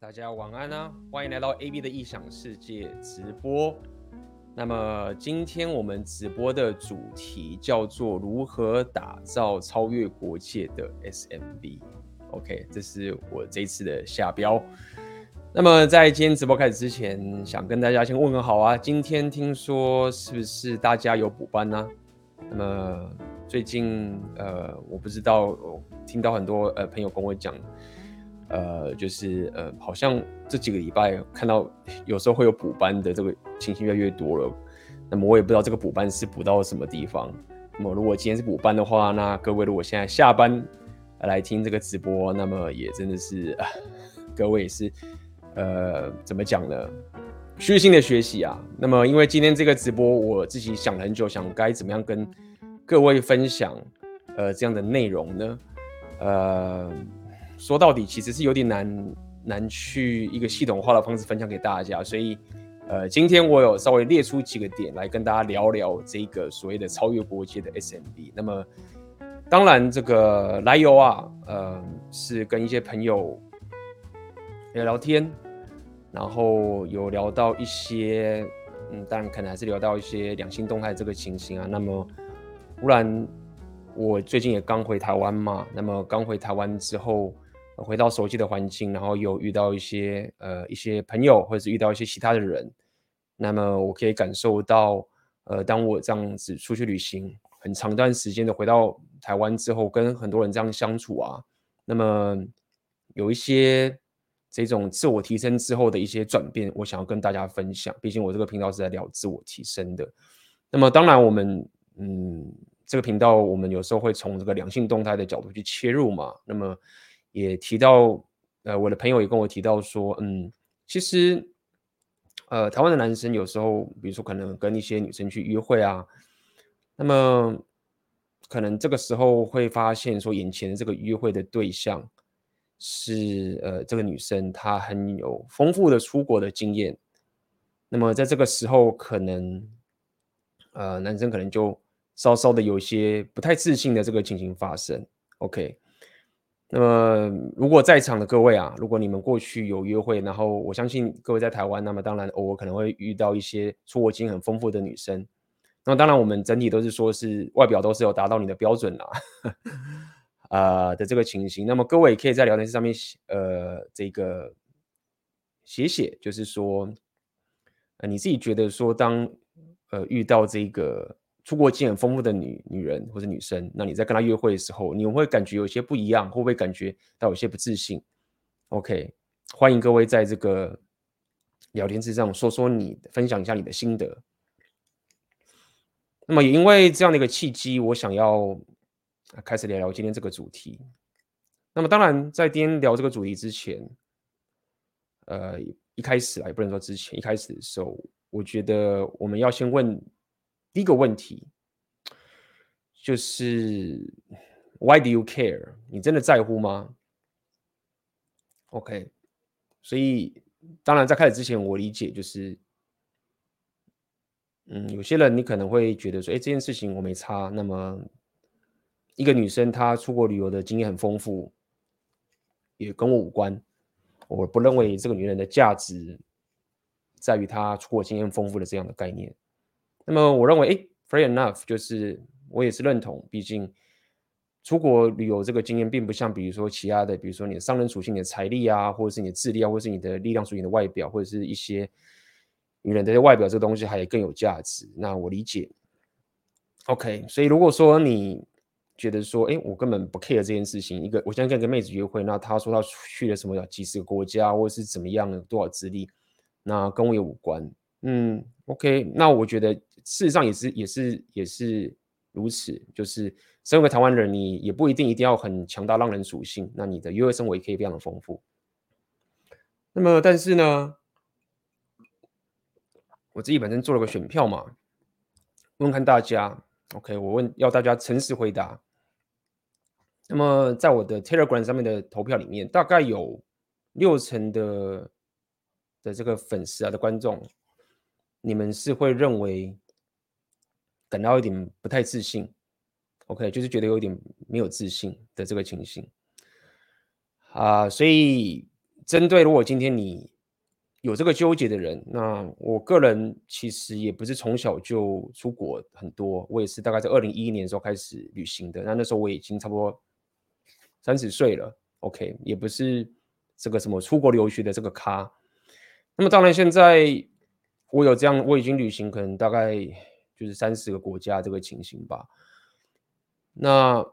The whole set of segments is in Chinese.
大家晚安啊！欢迎来到 AB 的异想世界直播。那么今天我们直播的主题叫做如何打造超越国界的 SMB。OK，这是我这次的下标。那么在今天直播开始之前，想跟大家先问个好啊。今天听说是不是大家有补班呢、那么最近呃，我不知道，我听到很多呃朋友跟我讲。呃，就是呃，好像这几个礼拜看到有时候会有补班的这个情形越来越多了。那么我也不知道这个补班是补到什么地方。那么如果今天是补班的话，那各位如果现在下班来听这个直播，那么也真的是，呃、各位也是呃，怎么讲呢？虚心的学习啊。那么因为今天这个直播，我自己想了很久，想该怎么样跟各位分享呃这样的内容呢？呃。说到底，其实是有点难难去一个系统化的方式分享给大家，所以，呃，今天我有稍微列出几个点来跟大家聊聊这个所谓的超越国界的 SMB。那么，当然这个来由啊，呃，是跟一些朋友聊聊天，然后有聊到一些，嗯，当然可能还是聊到一些两性动态这个情形啊。那么，忽然我最近也刚回台湾嘛，那么刚回台湾之后。回到熟悉的环境，然后又遇到一些呃一些朋友，或者是遇到一些其他的人，那么我可以感受到，呃，当我这样子出去旅行很长一段时间的回到台湾之后，跟很多人这样相处啊，那么有一些这种自我提升之后的一些转变，我想要跟大家分享。毕竟我这个频道是在聊自我提升的。那么当然我们嗯这个频道我们有时候会从这个良性动态的角度去切入嘛，那么。也提到，呃，我的朋友也跟我提到说，嗯，其实，呃，台湾的男生有时候，比如说可能跟一些女生去约会啊，那么可能这个时候会发现说，眼前的这个约会的对象是呃这个女生，她很有丰富的出国的经验，那么在这个时候，可能呃男生可能就稍稍的有些不太自信的这个情形发生，OK。那么，如果在场的各位啊，如果你们过去有约会，然后我相信各位在台湾，那么当然偶尔可能会遇到一些出国经验很丰富的女生。那当然，我们整体都是说是外表都是有达到你的标准啦，啊、呃、的这个情形。那么各位也可以在聊天室上面写，呃，这个写写，就是说，呃，你自己觉得说，当呃遇到这个。出国经验很丰富的女女人或者女生，那你在跟她约会的时候，你会感觉有些不一样，会不会感觉到有些不自信？OK，欢迎各位在这个聊天室上说说你，分享一下你的心得。那么也因为这样的一个契机，我想要开始聊聊今天这个主题。那么当然，在今天聊这个主题之前，呃，一开始啊，也不能说之前，一开始的时候，我觉得我们要先问。第一个问题就是 Why do you care？你真的在乎吗？OK，所以当然在开始之前，我理解就是，嗯，有些人你可能会觉得说，哎，这件事情我没差。那么一个女生她出国旅游的经验很丰富，也跟我无关。我不认为这个女人的价值在于她出国经验丰富的这样的概念。那么我认为，哎，free enough，就是我也是认同。毕竟出国旅游这个经验，并不像比如说其他的，比如说你的商人属性、你的财力啊，或者是你的智力啊，或者是你的力量属性的外表，或者是一些女人的外表这个东西，还更有价值。那我理解。OK，所以如果说你觉得说，哎，我根本不 care 这件事情，一个我现在跟一个妹子约会，那她说她去了什么几十个国家，或者是怎么样，多少资历，那跟我也无关。嗯，OK，那我觉得。事实上也是也是也是如此，就是身为台湾人，你也不一定一定要很强大浪人属性，那你的约会生活也可以非常的丰富。那么，但是呢，我自己本身做了个选票嘛，问看大家，OK，我问要大家诚实回答。那么，在我的 Telegram 上面的投票里面，大概有六成的的这个粉丝啊的观众，你们是会认为。感到有点不太自信，OK，就是觉得有点没有自信的这个情形啊，所以针对如果今天你有这个纠结的人，那我个人其实也不是从小就出国很多，我也是大概在二零一一年时候开始旅行的。那那时候我已经差不多三十岁了，OK，也不是这个什么出国留学的这个咖。那么当然现在我有这样，我已经旅行可能大概就是三十个国家这个情形吧。那。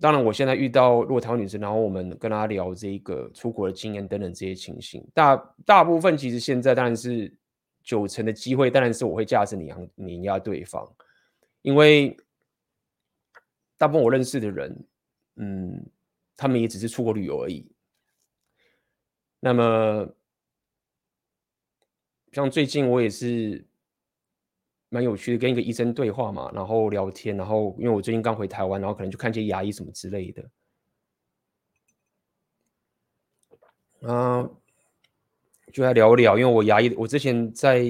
当然，我现在遇到如果台湾女生，然后我们跟她聊这个出国的经验等等这些情形，大大部分其实现在当然是九成的机会，当然是我会驾驶你碾压对方，因为大部分我认识的人，嗯，他们也只是出国旅游而已。那么，像最近我也是。蛮有趣的，跟一个医生对话嘛，然后聊天，然后因为我最近刚回台湾，然后可能去看一些牙医什么之类的，啊，就来聊聊，因为我牙医，我之前在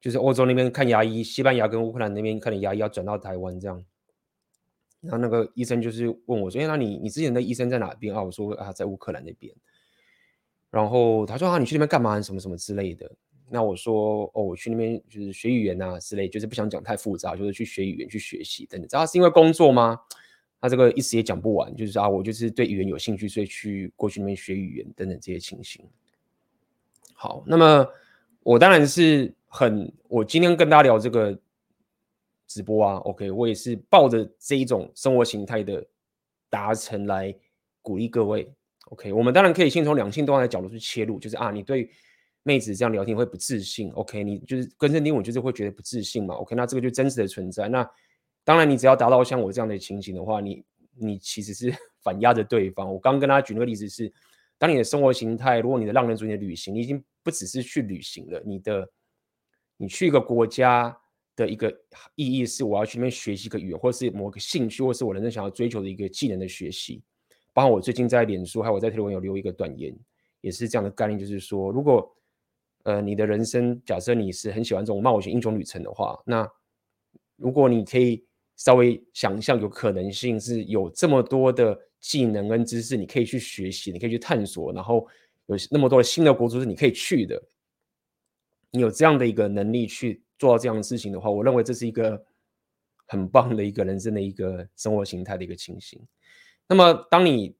就是欧洲那边看牙医，西班牙跟乌克兰那边看的牙医要转到台湾这样，然后那个医生就是问我说：“哎，那你你之前的医生在哪边啊？”我说：“啊，在乌克兰那边。”然后他说：“啊，你去那边干嘛？什么什么之类的。”那我说哦，我去那边就是学语言啊之类，就是不想讲太复杂，就是去学语言去学习等等。知道是因为工作吗？他这个一时也讲不完，就是啊，我就是对语言有兴趣，所以去过去那边学语言等等这些情形。好，那么我当然是很，我今天跟大家聊这个直播啊，OK，我也是抱着这一种生活形态的达成来鼓励各位。OK，我们当然可以先从两性多样的角度去切入，就是啊，你对。妹子这样聊天会不自信，OK？你就是根深蒂固，就是会觉得不自信嘛，OK？那这个就真实的存在。那当然，你只要达到像我这样的情形的话，你你其实是 反压着对方。我刚刚跟他举那个例子是，当你的生活形态，如果你的浪人族你的旅行，你已经不只是去旅行了，你的你去一个国家的一个意义是我要去那边学习一个语言，或是某个兴趣，或是我人生想要追求的一个技能的学习。包括我最近在脸书还有我在推文有留一个短言，也是这样的概念，就是说如果。呃，你的人生，假设你是很喜欢这种冒险英雄旅程的话，那如果你可以稍微想象，有可能性是有这么多的技能跟知识，你可以去学习，你可以去探索，然后有那么多的新的国度是你可以去的，你有这样的一个能力去做到这样的事情的话，我认为这是一个很棒的一个人生的一个生活形态的一个情形。那么，当你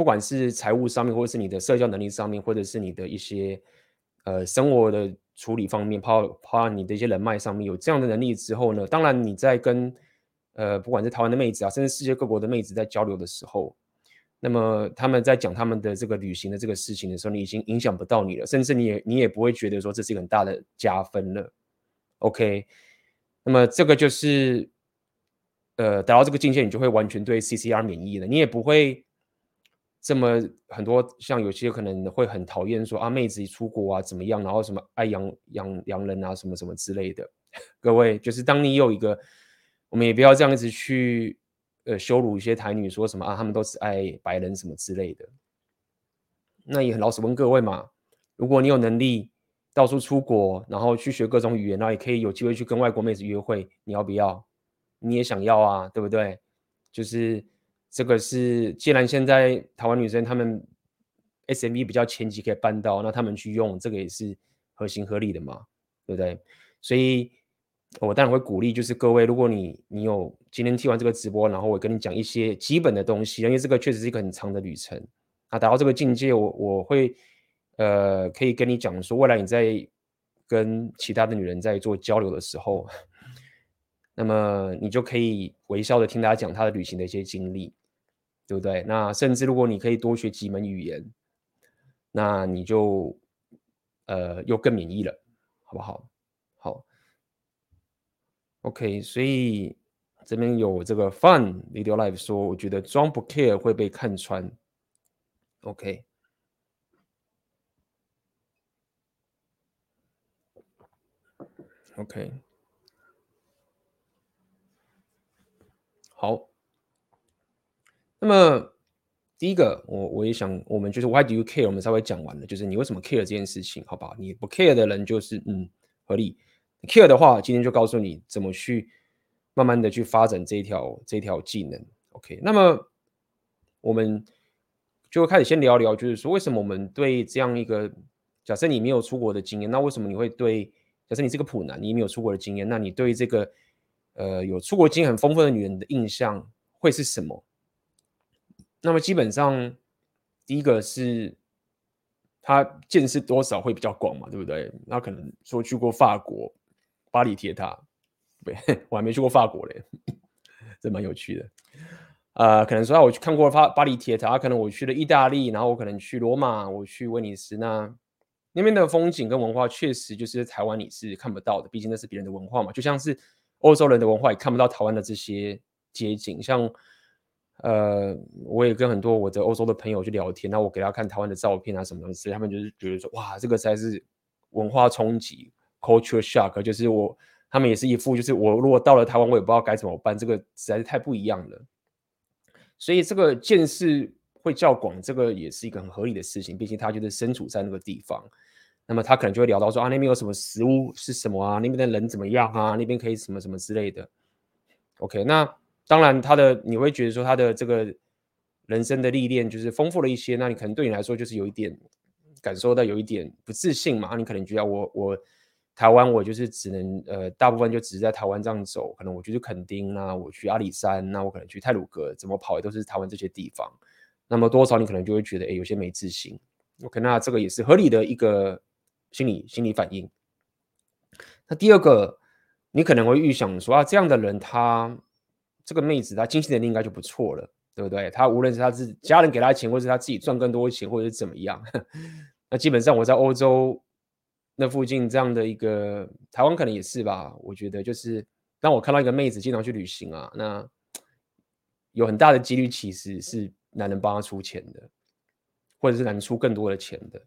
不管是财务上面，或者是你的社交能力上面，或者是你的一些呃生活的处理方面，包括包括你的一些人脉上面有这样的能力之后呢，当然你在跟呃不管是台湾的妹子啊，甚至世界各国的妹子在交流的时候，那么他们在讲他们的这个旅行的这个事情的时候，你已经影响不到你了，甚至你也你也不会觉得说这是一个很大的加分了。OK，那么这个就是呃达到这个境界，你就会完全对 CCR 免疫了，你也不会。这么很多像有些可能会很讨厌说啊妹子一出国啊怎么样，然后什么爱洋洋洋人啊什么什么之类的。各位就是当你有一个，我们也不要这样子去呃羞辱一些台女，说什么啊他们都只爱白人什么之类的。那也很老实问各位嘛，如果你有能力到处出国，然后去学各种语言，然后也可以有机会去跟外国妹子约会，你要不要？你也想要啊，对不对？就是。这个是，既然现在台湾女生她们 SMB 比较前期可以办到，那她们去用这个也是合情合理的嘛，对不对？所以，我当然会鼓励，就是各位，如果你你有今天听完这个直播，然后我跟你讲一些基本的东西，因为这个确实是一个很长的旅程啊，达到这个境界，我我会呃可以跟你讲说，未来你在跟其他的女人在做交流的时候，那么你就可以微笑的听大家讲她的旅行的一些经历。对不对？那甚至如果你可以多学几门语言，那你就呃又更免疫了，好不好？好，OK。所以这边有这个 Fun Video Live 说，我觉得装不 care 会被看穿。OK，OK。好。那么第一个，我我也想，我们就是 Why do you care？我们稍微讲完了，就是你为什么 care 这件事情，好不好？你不 care 的人就是嗯合理，care 的话，今天就告诉你怎么去慢慢的去发展这一条这一条技能。OK，那么我们就开始先聊聊，就是说为什么我们对这样一个假设你没有出国的经验，那为什么你会对假设你是个普男，你没有出国的经验，那你对这个呃有出国经验很丰富的女人的印象会是什么？那么基本上第一个是她见识多少会比较广嘛，对不对？那可能说去过法国巴黎铁塔，对，我还没去过法国嘞。这蛮有趣的，呃，可能说啊我去看过巴巴黎铁塔，可能我去了意大利，然后我可能去罗马，我去威尼斯，那那边的风景跟文化确实就是台湾你是看不到的，毕竟那是别人的文化嘛，就像是欧洲人的文化也看不到台湾的这些街景，像呃，我也跟很多我的欧洲的朋友去聊天，那我给他看台湾的照片啊什么东西，他们就是觉得说，哇，这个才是文化冲击，culture shock，就是我。他们也是一副，就是我如果到了台湾，我也不知道该怎么办，这个实在是太不一样了。所以这个见识会较广，这个也是一个很合理的事情。毕竟他就是身处在那个地方，那么他可能就会聊到说啊，那边有什么食物是什么啊，那边的人怎么样啊，那边可以什么什么之类的。OK，那当然他的你会觉得说他的这个人生的历练就是丰富了一些，那你可能对你来说就是有一点感受到有一点不自信嘛，那你可能觉得我我。台湾我就是只能呃，大部分就只是在台湾这样走，可能我就是垦丁啊，我去阿里山，那我可能去泰鲁阁，怎么跑也都是台湾这些地方。那么多少你可能就会觉得，哎，有些没自信。OK，那这个也是合理的一个心理心理反应。那第二个，你可能会预想说啊，这样的人他这个妹子她经济能力应该就不错了，对不对？她无论是他是家人给她钱，或者是她自己赚更多钱，或者是怎么样，那基本上我在欧洲。那附近这样的一个台湾可能也是吧，我觉得就是当我看到一个妹子经常去旅行啊，那有很大的几率其实是男人帮她出钱的，或者是男人出更多的钱的，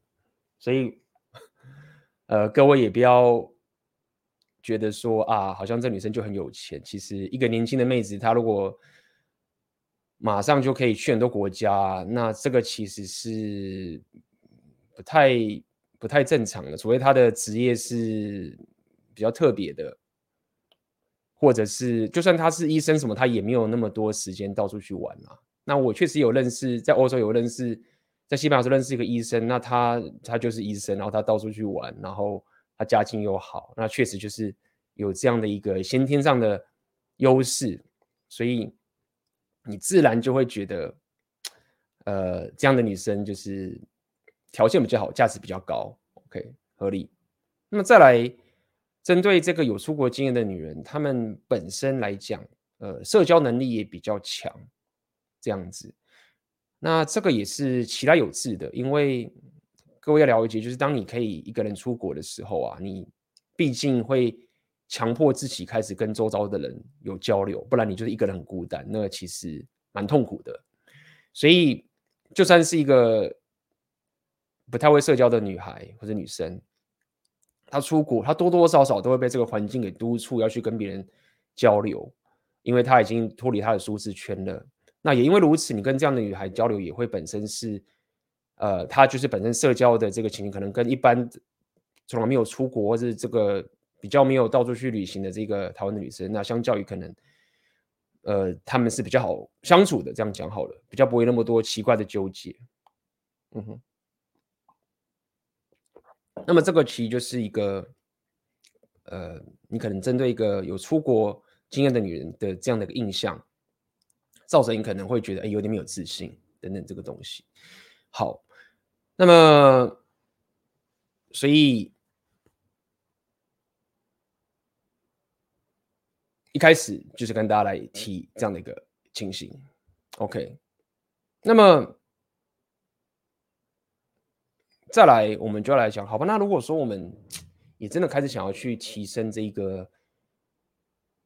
所以 呃各位也不要觉得说啊，好像这女生就很有钱，其实一个年轻的妹子她如果马上就可以去很多国家，那这个其实是不太。不太正常的，除非她的职业是比较特别的，或者是就算她是医生什么，她也没有那么多时间到处去玩啊。那我确实有认识，在欧洲有认识，在西班牙是认识一个医生，那他他就是医生，然后他到处去玩，然后他家境又好，那确实就是有这样的一个先天上的优势，所以你自然就会觉得，呃，这样的女生就是。条件比较好，价值比较高，OK，合理。那么再来，针对这个有出国经验的女人，她们本身来讲，呃，社交能力也比较强，这样子。那这个也是其来有自的，因为各位要了解，就是当你可以一个人出国的时候啊，你毕竟会强迫自己开始跟周遭的人有交流，不然你就是一个人很孤单，那其实蛮痛苦的。所以就算是一个。不太会社交的女孩或者女生，她出国，她多多少少都会被这个环境给督促要去跟别人交流，因为她已经脱离她的舒适圈了。那也因为如此，你跟这样的女孩交流也会本身是，呃，她就是本身社交的这个情形，可能跟一般从来没有出国或者这个比较没有到处去旅行的这个台湾的女生，那相较于可能，呃，他们是比较好相处的。这样讲好了，比较不会那么多奇怪的纠结。嗯哼。那么这个其实就是一个，呃，你可能针对一个有出国经验的女人的这样的一个印象，造成你可能会觉得哎有点没有自信等等这个东西。好，那么所以一开始就是跟大家来提这样的一个情形。OK，那么。再来，我们就要来讲，好吧？那如果说我们也真的开始想要去提升这个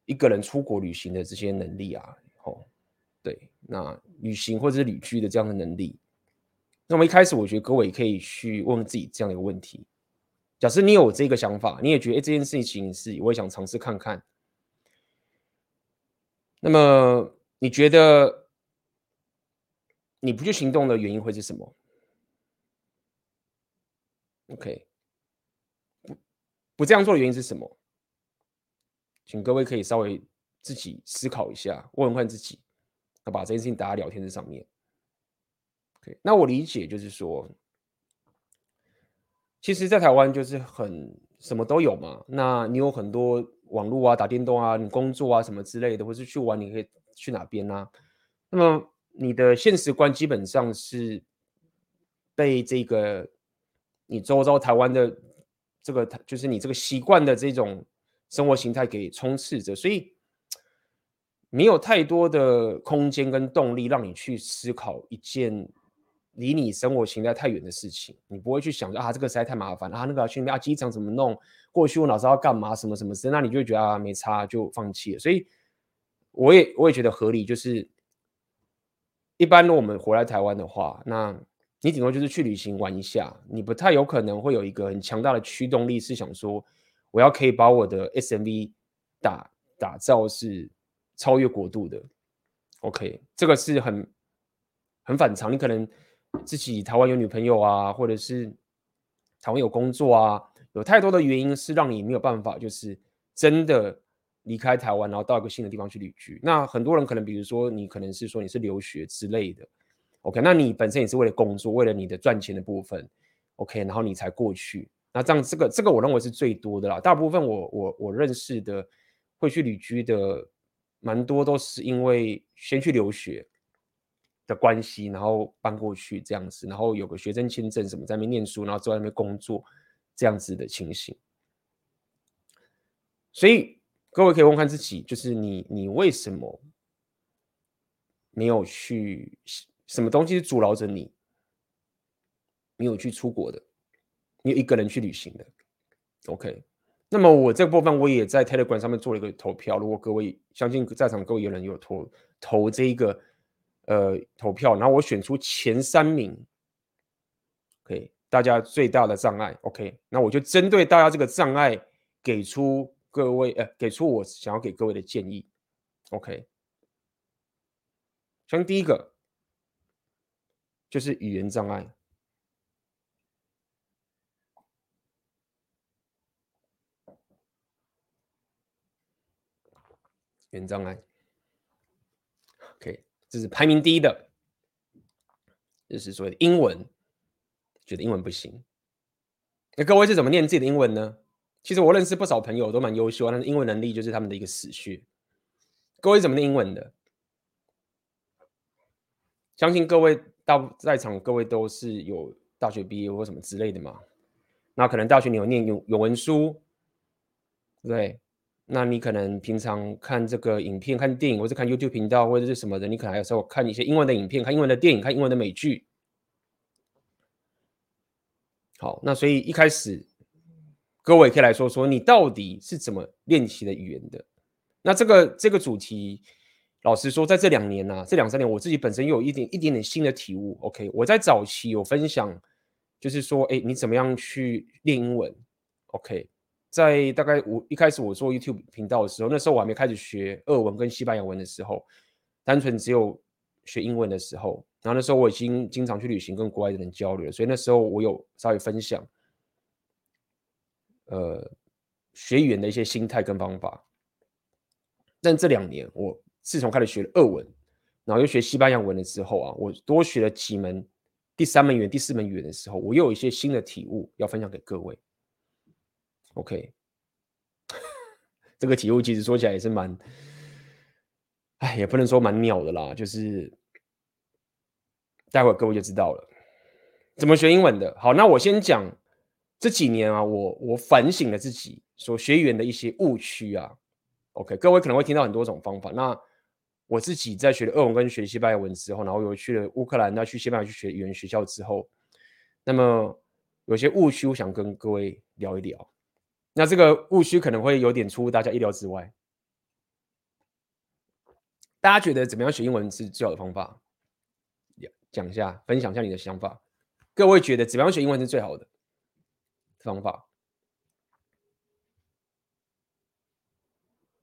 一个人出国旅行的这些能力啊，哦，对，那旅行或者是旅居的这样的能力，那么一开始我觉得各位可以去问问自己这样一个问题：假设你有这个想法，你也觉得这件事情是我也想尝试看看，那么你觉得你不去行动的原因会是什么？OK，不不这样做的原因是什么？请各位可以稍微自己思考一下，问问自己，要把这件事情打在聊天这上面。OK，那我理解就是说，其实，在台湾就是很什么都有嘛。那你有很多网络啊、打电动啊、你工作啊什么之类的，或是去玩，你可以去哪边啊？那么你的现实观基本上是被这个你周遭台湾的这个，就是你这个习惯的这种生活形态给充斥着，所以。没有太多的空间跟动力让你去思考一件离你生活形态太远的事情，你不会去想啊，这个实在太麻烦啊，那个要去那边啊，机场怎么弄？过去我哪知道要干嘛？什么什么事？那你就觉得啊，没差就放弃了。所以我也我也觉得合理，就是一般我们回来台湾的话，那你顶多就是去旅行玩一下，你不太有可能会有一个很强大的驱动力，是想说我要可以把我的 SMV 打打造是。超越国度的，OK，这个是很很反常。你可能自己台湾有女朋友啊，或者是台湾有工作啊，有太多的原因是让你没有办法，就是真的离开台湾，然后到一个新的地方去旅居。那很多人可能，比如说你可能是说你是留学之类的，OK，那你本身也是为了工作，为了你的赚钱的部分，OK，然后你才过去。那这样这个这个我认为是最多的啦。大部分我我我认识的会去旅居的。蛮多都是因为先去留学的关系，然后搬过去这样子，然后有个学生签证什么，在那边念书，然后在那边工作这样子的情形。所以各位可以问看自己，就是你你为什么没有去？什么东西是阻挠着你没有去出国的？你有一个人去旅行的？OK。那么我这个部分我也在 Telegram 上面做了一个投票，如果各位相信在场各位有人有投投这一个呃投票，然后我选出前三名，OK，大家最大的障碍，OK，那我就针对大家这个障碍给出各位呃给出我想要给各位的建议，OK，像第一个就是语言障碍。语言障碍。这是排名第一的，就是所谓的英文，觉得英文不行。那各位是怎么念自己的英文呢？其实我认识不少朋友都蛮优秀，但是英文能力就是他们的一个死穴。各位怎么念英文的？相信各位大在场各位都是有大学毕业或什么之类的嘛？那可能大学你有念语语文书，对。那你可能平常看这个影片、看电影，或者看 YouTube 频道，或者是什么的，你可能还有时候看一些英文的影片、看英文的电影、看英文的美剧。好，那所以一开始各位可以来说说，你到底是怎么练习的语言的？那这个这个主题，老实说，在这两年啊，这两三年，我自己本身有一点一点点新的体悟。OK，我在早期有分享，就是说，哎，你怎么样去练英文？OK。在大概我一开始我做 YouTube 频道的时候，那时候我还没开始学俄文跟西班牙文的时候，单纯只有学英文的时候，然后那时候我已经经常去旅行，跟国外的人交流，所以那时候我有稍微分享，呃，学语言的一些心态跟方法。但这两年，我自从开始学了俄文，然后又学西班牙文了之后啊，我多学了几门第三门语言、第四门语言的时候，我又有一些新的体悟要分享给各位。OK，这个体悟其实说起来也是蛮，哎，也不能说蛮鸟的啦，就是待会各位就知道了怎么学英文的。好，那我先讲这几年啊，我我反省了自己所学语言的一些误区啊。OK，各位可能会听到很多种方法。那我自己在学了俄文跟学西班牙文之后，然后又去了乌克兰，那去西班牙去学语言学校之后，那么有些误区，我想跟各位聊一聊。那这个误区可能会有点出乎大家意料之外。大家觉得怎么样学英文是最好的方法？讲一下，分享一下你的想法。各位觉得怎么样学英文是最好的方法？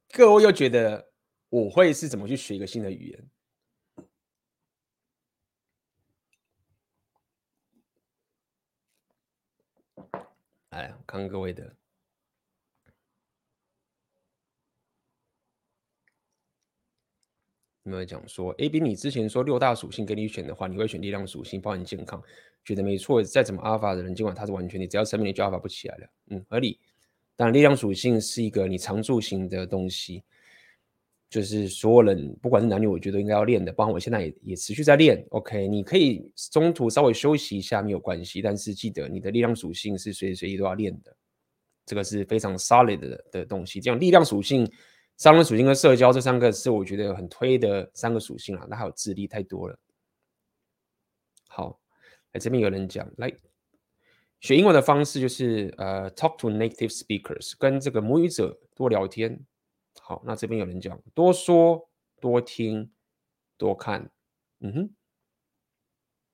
各位又觉得我会是怎么去学一个新的语言？哎，看看各位的。有没有讲说，AB 你之前说六大属性给你选的话，你会选力量属性，包含健康，觉得没错。再怎么阿尔法的人，尽管他是完全你只要生命力就阿尔法不起来了，嗯，合理。当然，力量属性是一个你常驻型的东西。就是所有人，不管是男女，我觉得应该要练的。包括我现在也也持续在练。OK，你可以中途稍微休息一下没有关系，但是记得你的力量属性是随时随地都要练的。这个是非常 solid 的的东西。这样力量属性、商人属性跟社交这三个是我觉得很推的三个属性啊。那还有智力太多了。好，来这边有人讲，来学英文的方式就是呃，talk to native speakers，跟这个母语者多聊天。好，那这边有人讲多说、多听、多看，嗯哼，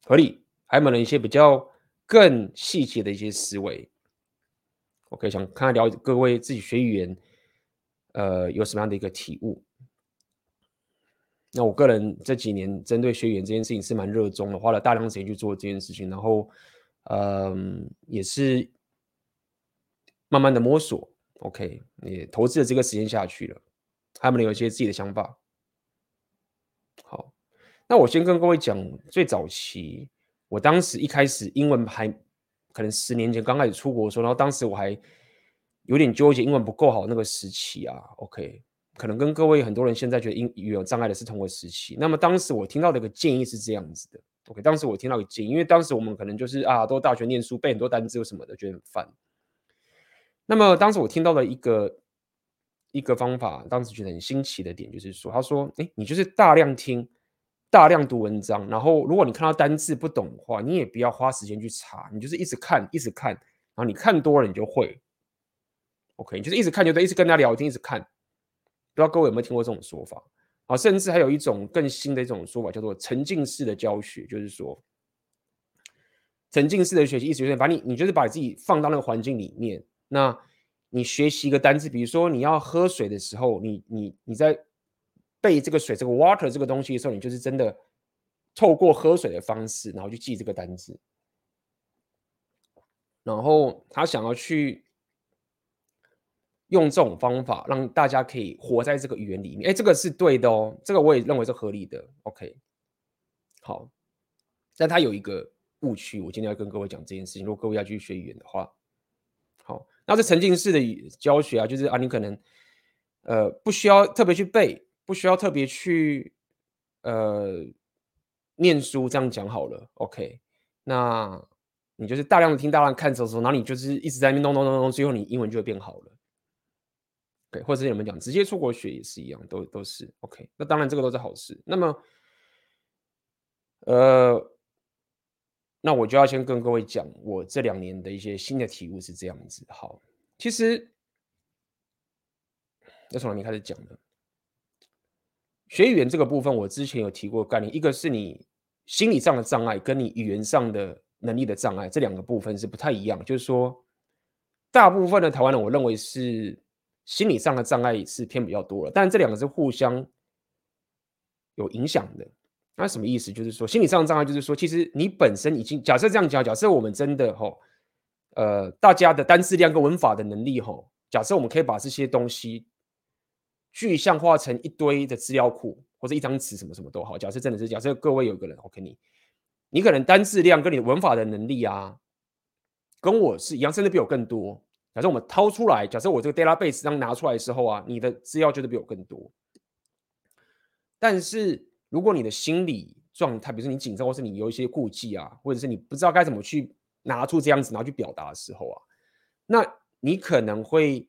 合理。还有没有一些比较更细节的一些思维？OK，想看看了解各位自己学语言，呃，有什么样的一个体悟？那我个人这几年针对学员这件事情是蛮热衷的，花了大量时间去做这件事情，然后，嗯、也是慢慢的摸索。OK，也投资了这个时间下去了，他们有一些自己的想法。好，那我先跟各位讲，最早期，我当时一开始英文还可能十年前刚开始出国的时候，然后当时我还有点纠结，英文不够好那个时期啊。OK，可能跟各位很多人现在觉得英语有障碍的是同个时期。那么当时我听到的一个建议是这样子的。OK，当时我听到一个建议，因为当时我们可能就是啊，都大学念书背很多单词什么的，觉得很烦。那么当时我听到了一个一个方法，当时觉得很新奇的点就是说，他说：“哎，你就是大量听，大量读文章，然后如果你看到单字不懂的话，你也不要花时间去查，你就是一直看，一直看，然后你看多了你就会。OK，就是一直看就对，一直跟他聊天，一直看。不知道各位有没有听过这种说法？啊，甚至还有一种更新的一种说法，叫做沉浸式的教学，就是说沉浸式的学习，意思就是把你，你就是把自己放到那个环境里面。”那你学习一个单词，比如说你要喝水的时候，你你你在背这个水这个 water 这个东西的时候，你就是真的透过喝水的方式，然后去记这个单词。然后他想要去用这种方法，让大家可以活在这个语言里面。哎，这个是对的哦，这个我也认为是合理的。OK，好，但他有一个误区，我今天要跟各位讲这件事情。如果各位要去学语言的话。好，那这沉浸式的教学啊，就是啊，你可能呃不需要特别去背，不需要特别去呃念书，这样讲好了。OK，那你就是大量的听，大量看，的时候，然后你就是一直在那边弄弄弄弄，最后你英文就会变好了。对，或者你们讲直接出国学也是一样，都都是 OK。那当然这个都是好事。那么呃。那我就要先跟各位讲，我这两年的一些新的体悟是这样子。好，其实要从哪里开始讲呢？学语言这个部分，我之前有提过概念，一个是你心理上的障碍，跟你语言上的能力的障碍，这两个部分是不太一样。就是说，大部分的台湾人，我认为是心理上的障碍是偏比较多了，但这两个是互相有影响的。那什么意思？就是说，心理上的障碍，就是说，其实你本身已经假设这样讲，假设我们真的吼，呃，大家的单词量跟文法的能力吼，假设我们可以把这些东西具象化成一堆的资料库或者一张纸，什么什么都好。假设真的是假设各位有个人，OK，你你可能单词量跟你文法的能力啊，跟我是一样，甚至比我更多。假设我们掏出来，假设我这个 database 当拿出来的时候啊，你的资料就是比我更多，但是。如果你的心理状态，比如说你紧张，或是你有一些顾忌啊，或者是你不知道该怎么去拿出这样子，然后去表达的时候啊，那你可能会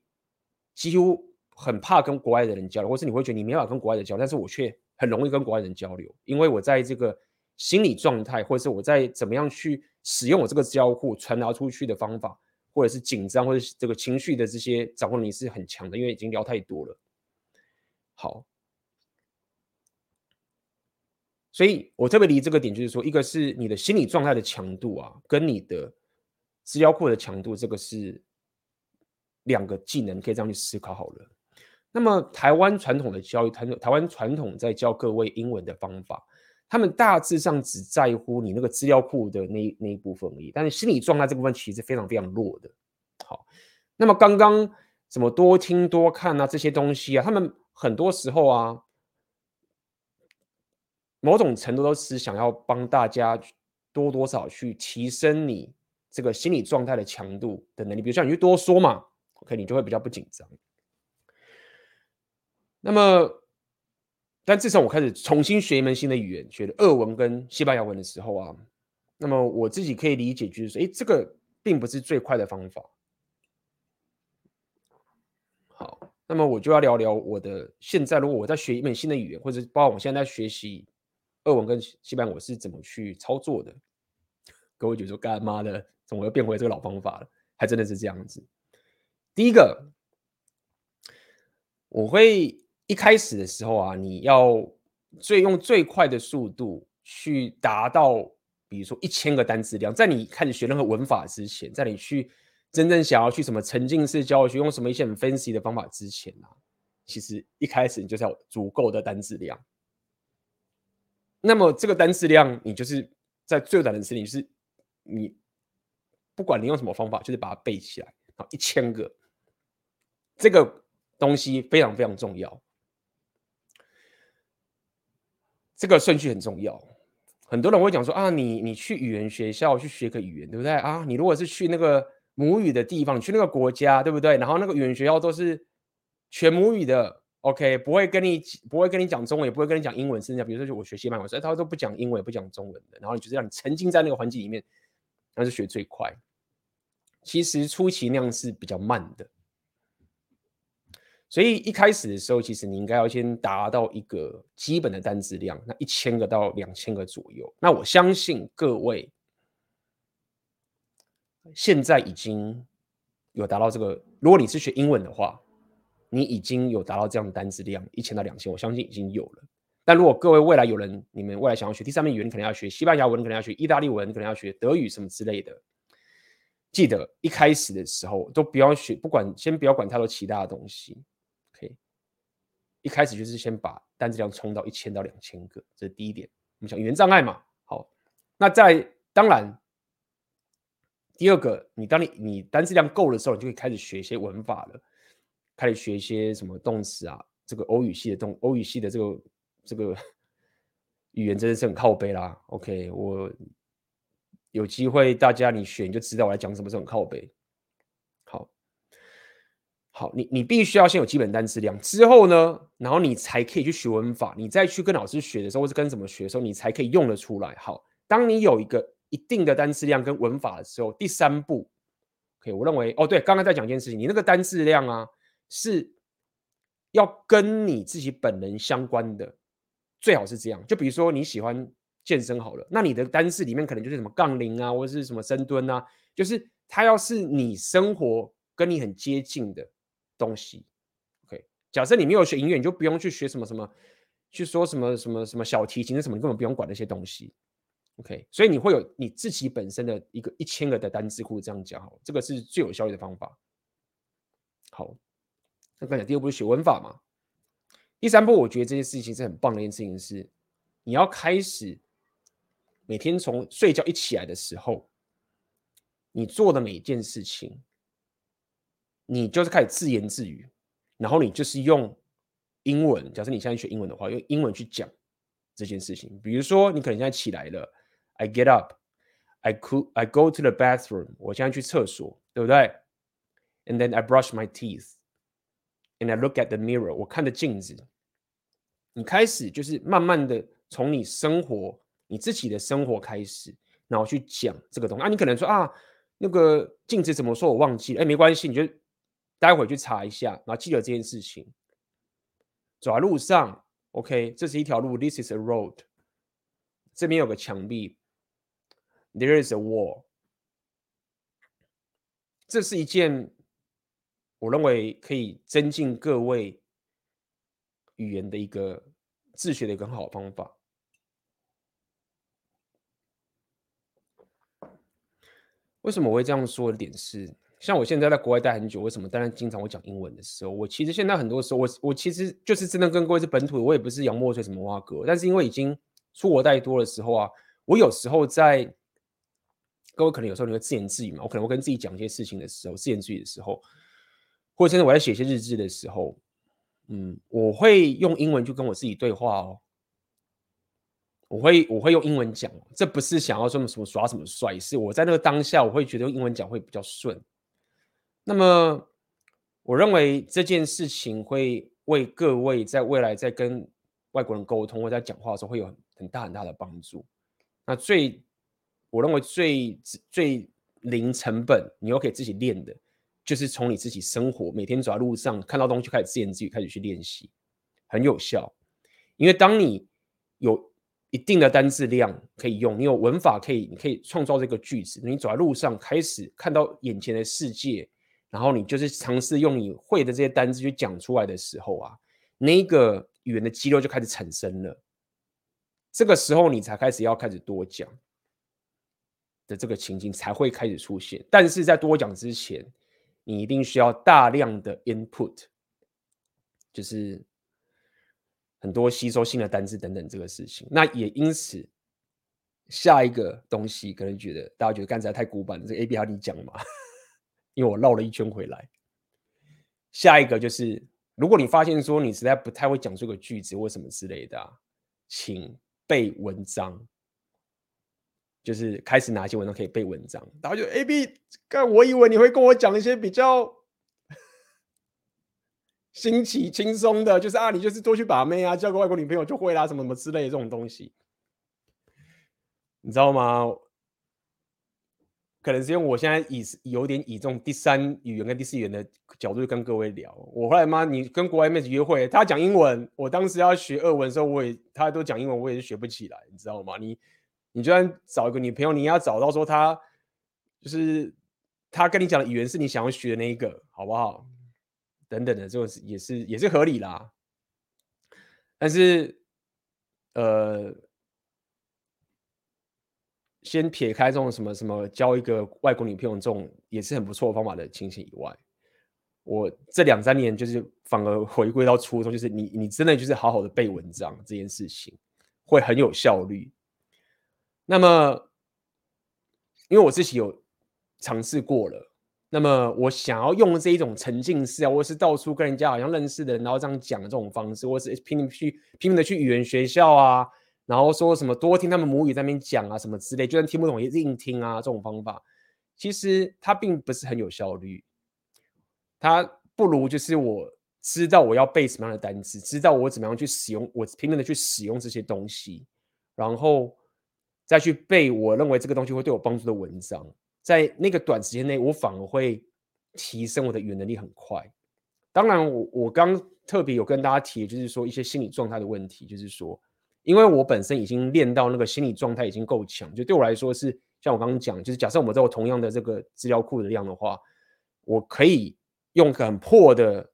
几乎很怕跟国外的人交流，或是你会觉得你没法跟国外的交流，但是我却很容易跟国外人交流，因为我在这个心理状态，或者是我在怎么样去使用我这个交互传达出去的方法，或者是紧张，或者是这个情绪的这些掌控力是很强的，因为已经聊太多了。好。所以我特别离这个点，就是说，一个是你的心理状态的强度啊，跟你的资料库的强度，这个是两个技能，可以这样去思考好了。那么台湾传统的教育，台台湾传统在教各位英文的方法，他们大致上只在乎你那个资料库的那那一部分而已，但是心理状态这部分其实非常非常弱的。好，那么刚刚怎么多听多看啊这些东西啊，他们很多时候啊。某种程度都是想要帮大家多多少去提升你这个心理状态的强度的能力。比如像你去多说嘛，OK，你就会比较不紧张。那么，但自从我开始重新学一门新的语言，学了俄文跟西班牙文的时候啊，那么我自己可以理解，就是说，哎，这个并不是最快的方法。好，那么我就要聊聊我的现在，如果我在学一门新的语言，或者包括我现在在学习俄文跟西班牙，我是怎么去操作的？各位觉得说，干妈的，怎么又变回这个老方法了？还真的是这样子。第一个，我会。一开始的时候啊，你要最用最快的速度去达到，比如说一千个单词量，在你开始学任何文法之前，在你去真正想要去什么沉浸式教学，用什么一些很 fancy 的方法之前啊，其实一开始你就是要足够的单词量。那么这个单词量，你就是在最短的时间，就是你不管你用什么方法，就是把它背起来，好，一千个，这个东西非常非常重要。这个顺序很重要，很多人会讲说啊，你你去语言学校去学个语言，对不对啊？你如果是去那个母语的地方，去那个国家，对不对？然后那个语言学校都是全母语的，OK，不会跟你不会跟你讲中文，也不会跟你讲英文，甚至比如说就我学西班牙语，所以他都不讲英文也不讲中文的，然后你就是让你沉浸在那个环境里面，那是学最快。其实初期那样是比较慢的。所以一开始的时候，其实你应该要先达到一个基本的单字量，那一千个到两千个左右。那我相信各位现在已经有达到这个。如果你是学英文的话，你已经有达到这样的单字量一千到两千，我相信已经有了。但如果各位未来有人，你们未来想要学第三门语言，你可能要学西班牙文，可能要学意大利文，可能要学德语什么之类的。记得一开始的时候都不要学，不管先不要管太多其他的东西。一开始就是先把单词量冲到一千到两千个，这是第一点。我们讲语言障碍嘛，好，那在当然，第二个，你当你你单词量够的时候，你就可以开始学一些文法了，开始学一些什么动词啊，这个欧语系的动欧语系的这个这个语言真的是很靠背啦。OK，我有机会大家你学你就知道我来讲什么是很靠背。好，你你必须要先有基本单词量，之后呢，然后你才可以去学文法，你再去跟老师学的时候，或是跟怎么学的时候，你才可以用得出来。好，当你有一个一定的单词量跟文法的时候，第三步，OK，我认为，哦，对，刚刚在讲一件事情，你那个单词量啊，是要跟你自己本人相关的，最好是这样。就比如说你喜欢健身好了，那你的单词里面可能就是什么杠铃啊，或者是什么深蹲啊，就是它要是你生活跟你很接近的。东西，OK。假设你没有学音乐，你就不用去学什么什么，去说什么什么什么小提琴什么，你根本不用管那些东西，OK。所以你会有你自己本身的一个一千个的单字库，这样讲好，这个是最有效率的方法。好，那刚才第二步是学文法嘛，第三步我觉得这件事情是很棒的一件事情是，你要开始每天从睡觉一起来的时候，你做的每一件事情。你就是开始自言自语，然后你就是用英文。假设你现在学英文的话，用英文去讲这件事情。比如说，你可能现在起来了，I get up, I could, I go to the bathroom。我现在去厕所，对不对？And then I brush my teeth, and I look at the mirror。我看着镜子。你开始就是慢慢的从你生活、你自己的生活开始，然后去讲这个东西。啊，你可能说啊，那个镜子怎么说？我忘记了。哎，没关系，你就。待会去查一下，然后记得这件事情。走在路上，OK，这是一条路，This is a road。这边有个墙壁，There is a wall。这是一件我认为可以增进各位语言的一个自学的一个好方法。为什么我会这样说的点是？像我现在在国外待很久，为什么？当然经常会讲英文的时候，我其实现在很多时候，我我其实就是真的跟各位是本土，我也不是洋墨水什么挖哥，但是因为已经出国待多的时候啊，我有时候在各位可能有时候你会自言自语嘛，我可能会跟自己讲一些事情的时候，自言自语的时候，或者甚至我在写一些日志的时候，嗯，我会用英文去跟我自己对话哦。我会我会用英文讲，这不是想要说什么耍什么帅，是我在那个当下我会觉得用英文讲会比较顺。那么我认为这件事情会为各位在未来在跟外国人沟通或在讲话的时候会有很很大很大的帮助。那最我认为最最零成本，你又可以自己练的，就是从你自己生活每天走在路上看到东西，开始自言自语，开始去练习，很有效。因为当你有一定的单字量可以用，你有文法可以，你可以创造这个句子。你走在路上，开始看到眼前的世界，然后你就是尝试用你会的这些单字去讲出来的时候啊，那个语言的肌肉就开始产生了。这个时候你才开始要开始多讲的这个情境才会开始出现。但是在多讲之前，你一定需要大量的 input，就是。很多吸收新的单字等等这个事情，那也因此下一个东西可能觉得大家觉得刚才太古板了，这个 ABR 你讲嘛？因为我绕了一圈回来。下一个就是，如果你发现说你实在不太会讲这个句子或什么之类的，啊，请背文章，就是开始哪些文章可以背文章。然后就 AB，干我以为你会跟我讲一些比较。新奇轻松的，就是啊，你就是多去把妹啊，交个外国女朋友就会啦，什么什么之类的这种东西，你知道吗？可能是因为我现在以有点以这种第三语言跟第四语言的角度跟各位聊。我后来妈，你跟国外妹子约会，他讲英文，我当时要学俄文的时候，我也他都讲英文，我也是学不起来，你知道吗？你你就算找一个女朋友，你要找到说他就是他跟你讲的语言是你想要学的那一个，好不好？等等的，这个也是也是合理啦。但是，呃，先撇开这种什么什么交一个外国女朋友这种也是很不错的方法的情形以外，我这两三年就是反而回归到初衷，就是你你真的就是好好的背文章这件事情会很有效率。那么，因为我自己有尝试过了。那么我想要用这一种沉浸式啊，或是到处跟人家好像认识的人，然后这样讲的这种方式，或是拼命去拼命的去语言学校啊，然后说什么多听他们母语在那边讲啊，什么之类，就算听不懂也硬听啊，这种方法，其实它并不是很有效率。它不如就是我知道我要背什么样的单词，知道我怎么样去使用，我拼命的去使用这些东西，然后再去背我认为这个东西会对我帮助的文章。在那个短时间内，我反而会提升我的语言能力很快。当然我，我我刚特别有跟大家提，就是说一些心理状态的问题，就是说，因为我本身已经练到那个心理状态已经够强，就对我来说是像我刚刚讲，就是假设我们在有同样的这个资料库的量的话，我可以用很破的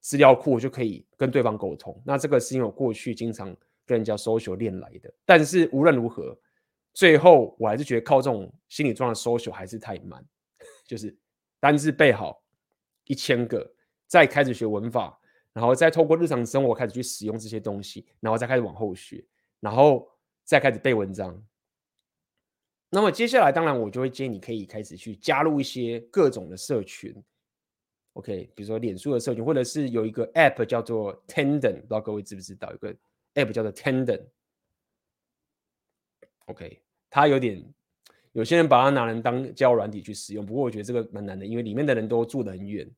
资料库就可以跟对方沟通。那这个是因为我过去经常跟人家 social 练来的。但是无论如何。最后，我还是觉得靠这种心理状态 social 还是太慢，就是单字背好一千个，再开始学文法，然后再透过日常生活开始去使用这些东西，然后再开始往后学，然后再开始背文章。那么接下来，当然我就会建议你可以开始去加入一些各种的社群，OK，比如说脸书的社群，或者是有一个 App 叫做 Tandem，不知道各位知不知道？有个 App 叫做 Tandem。OK，它有点，有些人把它拿来当交友软体去使用，不过我觉得这个蛮难的，因为里面的人都住得很远。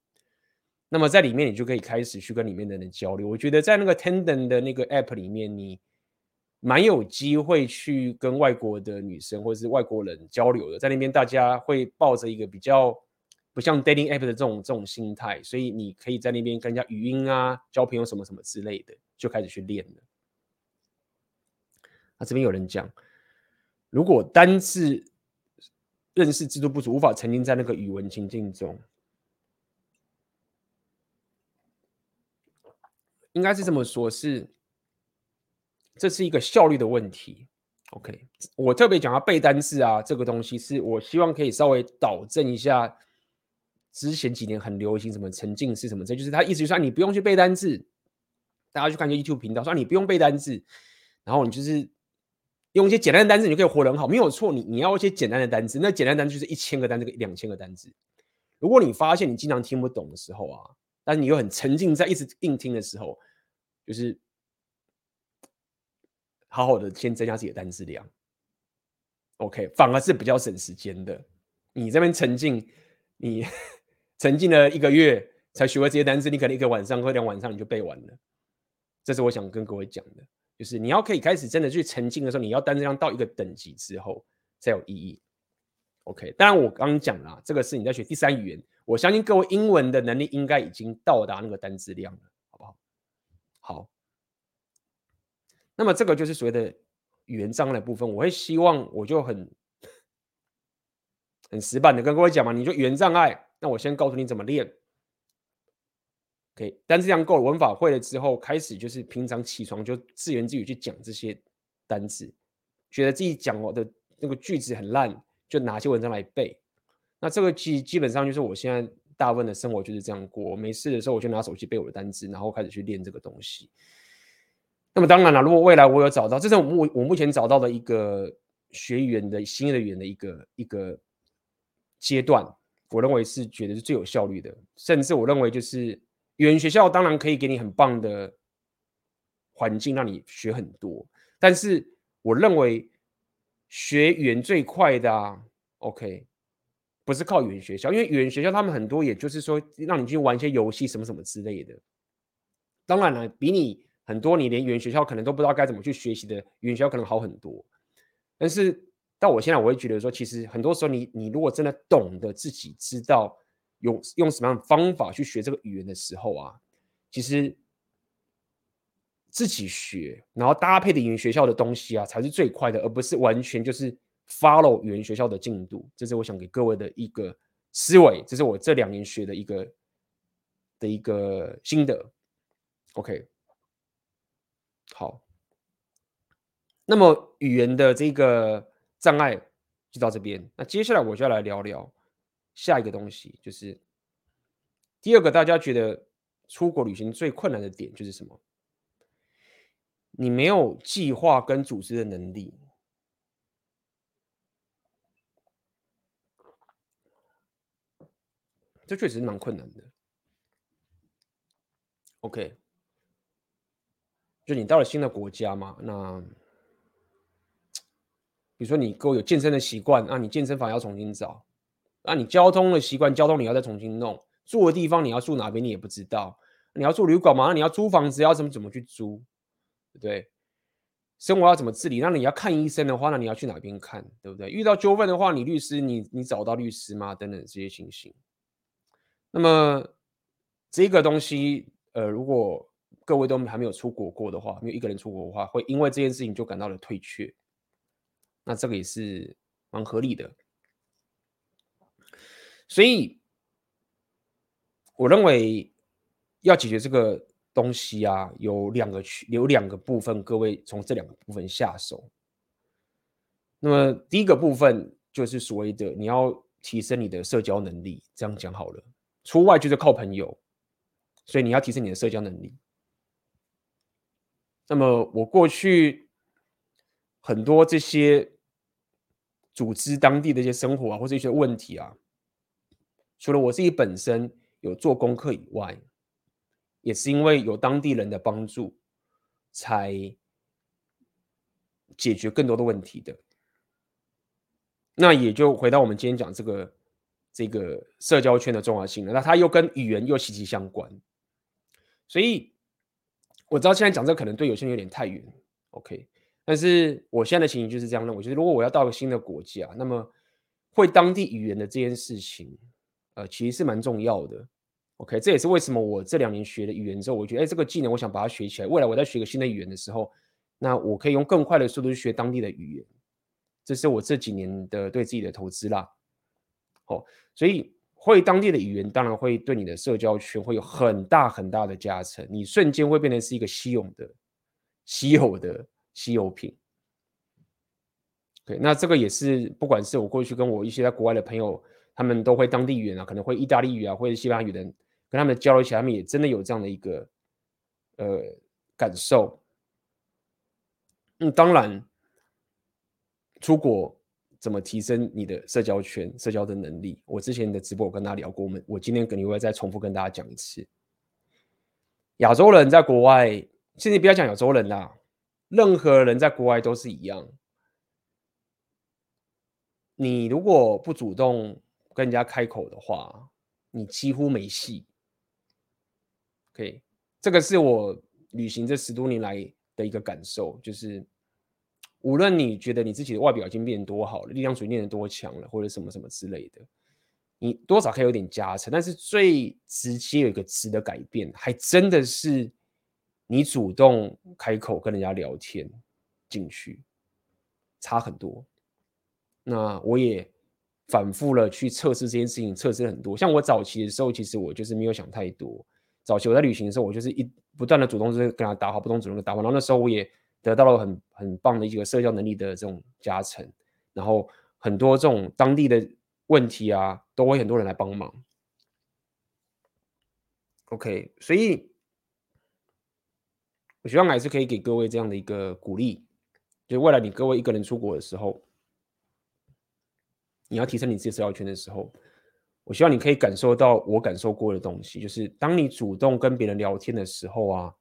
那么在里面，你就可以开始去跟里面的人交流。我觉得在那个 Tandem 的那个 App 里面，你蛮有机会去跟外国的女生或者是外国人交流的。在那边，大家会抱着一个比较不像 Dating App 的这种这种心态，所以你可以在那边跟人家语音啊交朋友什么什么之类的，就开始去练了。那这边有人讲。如果单字认识制度不足，无法沉浸在那个语文情境中，应该是这么说，是这是一个效率的问题。OK，我特别讲到背单字啊，这个东西是我希望可以稍微导正一下之前几年很流行什么沉浸式什么，这就是他意思就是说你不用去背单字，大家去看一下 YouTube 频道，说你不用背单字，然后你就是。用一些简单的单词，你就可以活得很好，没有错。你你要一些简单的单词，那简单单词就是一千个单词，两千个单词。如果你发现你经常听不懂的时候啊，但是你又很沉浸在一直硬听的时候，就是好好的先增加自己的单词量。OK，反而是比较省时间的。你这边沉浸，你 沉浸了一个月才学会这些单词，你可能一个晚上或两晚上你就背完了。这是我想跟各位讲的，就是你要可以开始真的去沉浸的时候，你要单词量到一个等级之后才有意义。OK，当然我刚刚讲了，这个是你在学第三语言，我相信各位英文的能力应该已经到达那个单字量了，好不好？好，那么这个就是所谓的语言障碍部分，我会希望我就很。很死板的跟各位讲嘛，你就语言障碍，那我先告诉你怎么练。OK，单字量够了，文法会了之后，开始就是平常起床就自言自语去讲这些单字，觉得自己讲我的那个句子很烂，就拿些文章来背。那这个基基本上就是我现在大部分的生活就是这样过。没事的时候我就拿手机背我的单字，然后开始去练这个东西。那么当然了，如果未来我有找到，这是我目我目前找到的一个学语言的新的语言的一个一个。阶段，我认为是觉得是最有效率的，甚至我认为就是语言学校当然可以给你很棒的环境，让你学很多。但是我认为学语言最快的啊，OK，不是靠语言学校，因为语言学校他们很多也就是说让你去玩一些游戏什么什么之类的。当然了，比你很多你连语言学校可能都不知道该怎么去学习的语言学校可能好很多，但是。到我现在，我会觉得说，其实很多时候你，你如果真的懂得自己知道用用什么样的方法去学这个语言的时候啊，其实自己学，然后搭配的语言学校的东西啊，才是最快的，而不是完全就是 follow 语言学校的进度。这是我想给各位的一个思维，这是我这两年学的一个的一个心得。OK，好，那么语言的这个。障碍就到这边，那接下来我就要来聊聊下一个东西，就是第二个大家觉得出国旅行最困难的点就是什么？你没有计划跟组织的能力，这确实是蛮困难的。OK，就你到了新的国家嘛，那。比如说你够有健身的习惯，那你健身房要重新找；那你交通的习惯，交通你要再重新弄。住的地方你要住哪边，你也不知道。你要住旅馆嘛？那你要租房子，要怎么怎么去租，对不对？生活要怎么自理？那你要看医生的话，那你要去哪边看，对不对？遇到纠纷的话，你律师，你你找到律师吗？等等这些情形。那么这个东西，呃，如果各位都还没有出国过的话，没有一个人出国的话，会因为这件事情就感到了退却。那这个也是蛮合理的，所以我认为要解决这个东西啊，有两个区，有两个部分，各位从这两个部分下手。那么第一个部分就是所谓的你要提升你的社交能力，这样讲好了。出外就是靠朋友，所以你要提升你的社交能力。那么我过去很多这些。组织当地的一些生活啊，或者一些问题啊，除了我自己本身有做功课以外，也是因为有当地人的帮助，才解决更多的问题的。那也就回到我们今天讲这个这个社交圈的重要性了。那它又跟语言又息息相关，所以我知道现在讲这可能对有些人有点太远，OK。但是我现在的情形就是这样认为，就是如果我要到一个新的国家，那么会当地语言的这件事情，呃，其实是蛮重要的。OK，这也是为什么我这两年学了语言之后，我觉得，哎，这个技能我想把它学起来。未来我在学个新的语言的时候，那我可以用更快的速度去学当地的语言。这是我这几年的对自己的投资啦。哦，所以会当地的语言，当然会对你的社交圈会有很大很大的加成。你瞬间会变成是一个稀有的、稀有的。稀有品，对，那这个也是，不管是我过去跟我一些在国外的朋友，他们都会当地语言啊，可能会意大利语啊，或者西班牙语的，跟他们交流起来，他们也真的有这样的一个呃感受。嗯，当然，出国怎么提升你的社交圈、社交的能力？我之前的直播我跟大家聊过，我们我今天肯定会再重复跟大家讲一次。亚洲人在国外，现在不要讲亚洲人啦。任何人在国外都是一样。你如果不主动跟人家开口的话，你几乎没戏。OK，这个是我旅行这十多年来的一个感受，就是无论你觉得你自己的外表已经变多好了，力量属性练得多强了，或者什么什么之类的，你多少可以有点加成。但是最直接有一个质的改变，还真的是你主动开口跟人家聊天进去，差很多。那我也反复了去测试这件事情，测试了很多。像我早期的时候，其实我就是没有想太多。早期我在旅行的时候，我就是一不断的主动是跟他打好，不动主动的打好。然后那时候我也得到了很很棒的一个社交能力的这种加成。然后很多这种当地的问题啊，都会很多人来帮忙。OK，所以我希望还是可以给各位这样的一个鼓励，就未来你各位一个人出国的时候。你要提升你自己社交圈的时候，我希望你可以感受到我感受过的东西，就是当你主动跟别人聊天的时候啊，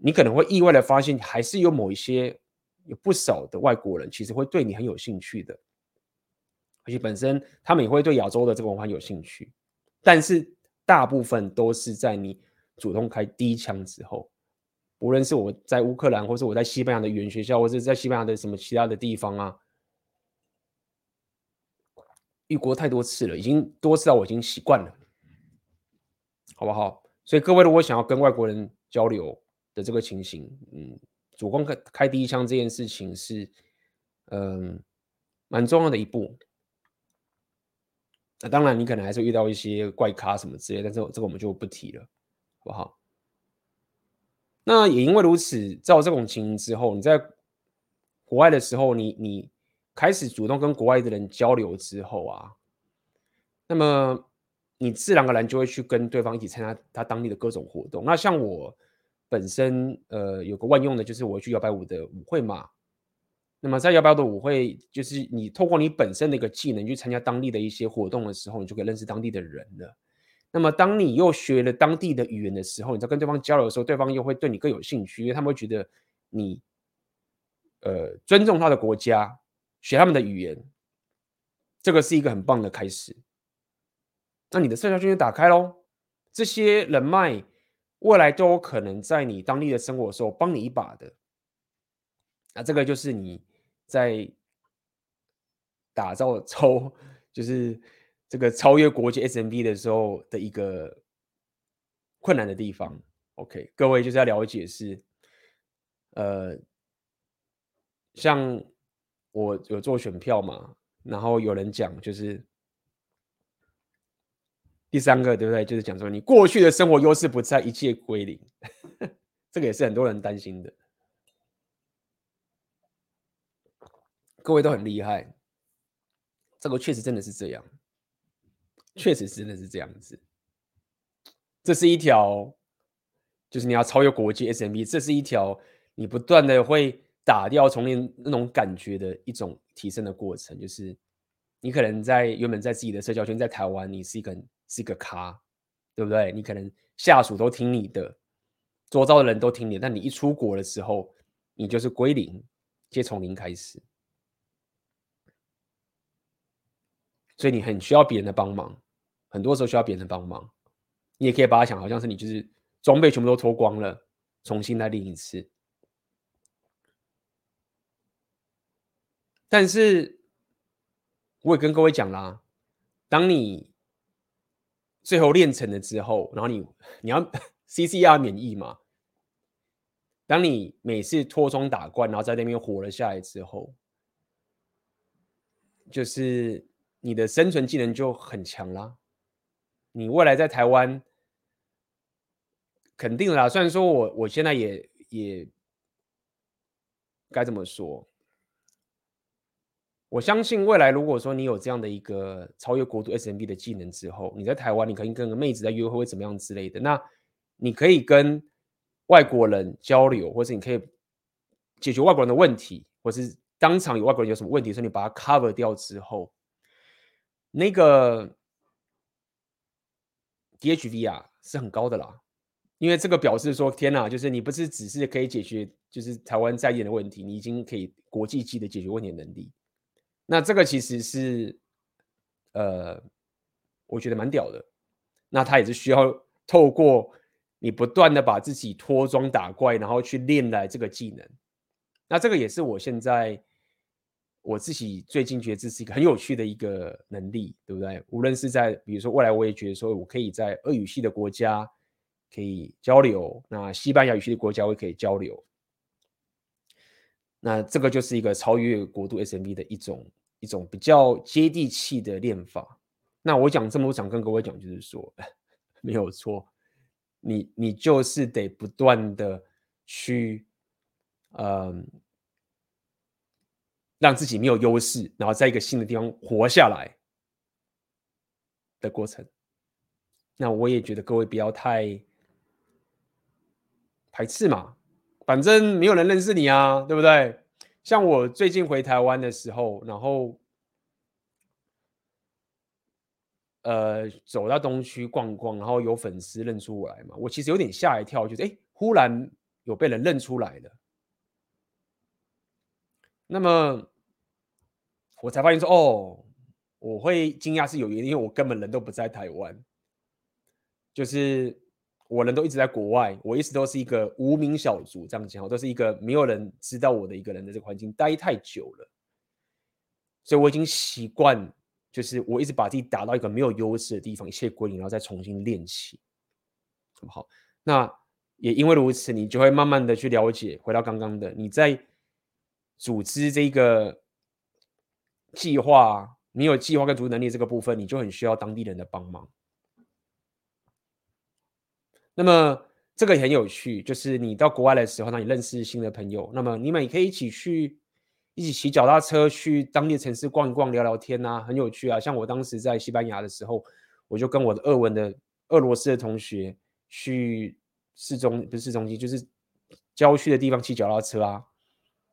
你可能会意外的发现，还是有某一些有不少的外国人其实会对你很有兴趣的，而且本身他们也会对亚洲的这个文化有兴趣，但是大部分都是在你主动开第一枪之后，无论是我在乌克兰，或是我在西班牙的语言学校，或者在西班牙的什么其他的地方啊。异国太多次了，已经多次到我已经习惯了，好不好？所以各位如果想要跟外国人交流的这个情形，嗯，主动开开第一枪这件事情是，嗯，蛮重要的一步。那当然，你可能还是遇到一些怪咖什么之类，但是这个我们就不提了，好不好？那也因为如此，照这种情形之后，你在国外的时候，你你。开始主动跟国外的人交流之后啊，那么你自然而然就会去跟对方一起参加他当地的各种活动。那像我本身呃有个万用的，就是我去摇摆舞的舞会嘛。那么在摇摆舞的舞会，就是你透过你本身的一个技能去参加当地的一些活动的时候，你就可以认识当地的人了。那么当你又学了当地的语言的时候，你在跟对方交流的时候，对方又会对你更有兴趣，因为他们会觉得你呃尊重他的国家。学他们的语言，这个是一个很棒的开始。那你的社交圈就打开喽，这些人脉未来都有可能在你当地的生活的时候帮你一把的。那这个就是你在打造超，就是这个超越国际 SMB 的时候的一个困难的地方。OK，各位就是要了解是，呃，像。我有做选票嘛，然后有人讲就是第三个，对不对？就是讲说你过去的生活优势不在，一切归零，这个也是很多人担心的。各位都很厉害，这个确实真的是这样，确实真的是这样子。这是一条，就是你要超越国际 SMB，这是一条你不断的会。打掉重练那种感觉的一种提升的过程，就是你可能在原本在自己的社交圈，在台湾，你是一个是一个咖，对不对？你可能下属都听你的，周遭的人都听你的，但你一出国的时候，你就是归零，接从零开始，所以你很需要别人的帮忙，很多时候需要别人的帮忙。你也可以把它想好像是你就是装备全部都脱光了，重新来练一次。但是，我也跟各位讲啦，当你最后练成了之后，然后你你要 CCR 免疫嘛？当你每次脱妆打怪，然后在那边活了下来之后，就是你的生存技能就很强啦。你未来在台湾肯定啦。虽然说我我现在也也该怎么说？我相信未来，如果说你有这样的一个超越国度 SMB 的技能之后，你在台湾，你可以跟个妹子在约会，会怎么样之类的。那你可以跟外国人交流，或是你可以解决外国人的问题，或是当场有外国人有什么问题，所以你把它 cover 掉之后，那个 DHV 啊是很高的啦。因为这个表示说，天哪，就是你不是只是可以解决就是台湾在地的问题，你已经可以国际级的解决问题的能力。那这个其实是，呃，我觉得蛮屌的。那他也是需要透过你不断的把自己脱妆打怪，然后去练来这个技能。那这个也是我现在我自己最近觉得这是一个很有趣的一个能力，对不对？无论是在比如说未来，我也觉得说我可以在俄语系的国家。可以交流，那西班牙语系的国家也可以交流，那这个就是一个超越国度 SMB 的一种一种比较接地气的练法。那我讲这么多，想跟各位讲，就是说 没有错，你你就是得不断的去，嗯，让自己没有优势，然后在一个新的地方活下来的过程。那我也觉得各位不要太。排斥嘛，反正没有人认识你啊，对不对？像我最近回台湾的时候，然后呃走到东区逛逛，然后有粉丝认出我来嘛，我其实有点吓一跳，就是哎，忽然有被人认出来了。那么我才发现说，哦，我会惊讶是有原因，因为我根本人都不在台湾，就是。我人都一直在国外，我一直都是一个无名小卒，这样讲，我都是一个没有人知道我的一个人的这个环境待太久了，所以我已经习惯，就是我一直把自己打到一个没有优势的地方，一切归零，然后再重新练起，好，那也因为如此，你就会慢慢的去了解，回到刚刚的，你在组织这个计划，你有计划跟组织能力这个部分，你就很需要当地人的帮忙。那么这个也很有趣，就是你到国外的时候，那你认识新的朋友，那么你们也可以一起去，一起骑脚踏车去当地城市逛一逛、聊聊天啊，很有趣啊。像我当时在西班牙的时候，我就跟我的俄文的俄罗斯的同学去市中，不是市中心，就是郊区的地方骑脚踏车啊。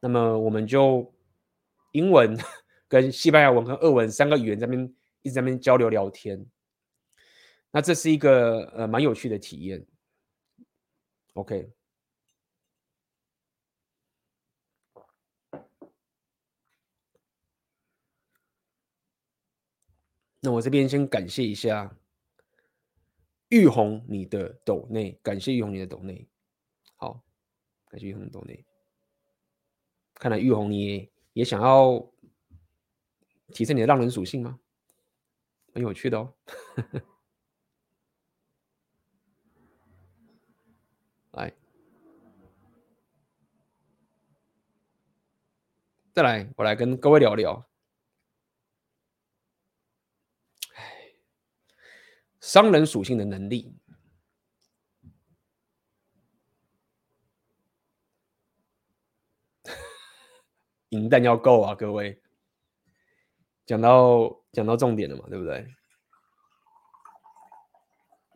那么我们就英文跟西班牙文和俄文三个语言在那边一直在那边交流聊天，那这是一个呃蛮有趣的体验。OK，那我这边先感谢一下玉红你的抖内，感谢玉红你的抖内，好，感谢玉红的抖内。看来玉红你也，也想要提升你的浪人属性吗？很有趣的哦。来，再来，我来跟各位聊聊。哎，商人属性的能力，银弹要够啊，各位。讲到讲到重点了嘛，对不对？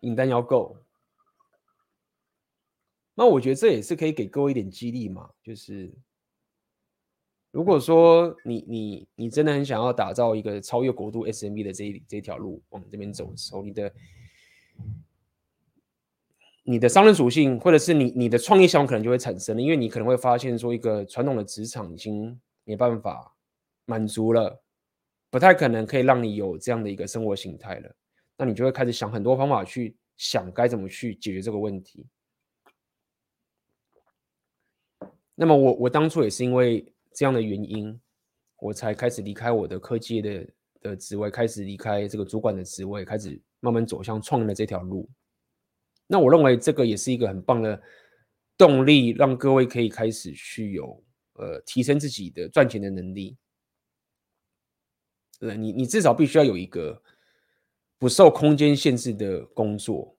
银弹要够。那我觉得这也是可以给各位一点激励嘛，就是如果说你你你真的很想要打造一个超越国度 SMB 的这一这一条路往这边走的时候，你的你的商人属性，或者是你你的创业项目可能就会产生了，因为你可能会发现说一个传统的职场已经没办法满足了，不太可能可以让你有这样的一个生活形态了，那你就会开始想很多方法去想该怎么去解决这个问题。那么我我当初也是因为这样的原因，我才开始离开我的科技的的职位，开始离开这个主管的职位，开始慢慢走向创业的这条路。那我认为这个也是一个很棒的动力，让各位可以开始去有呃提升自己的赚钱的能力。对，你你至少必须要有一个不受空间限制的工作，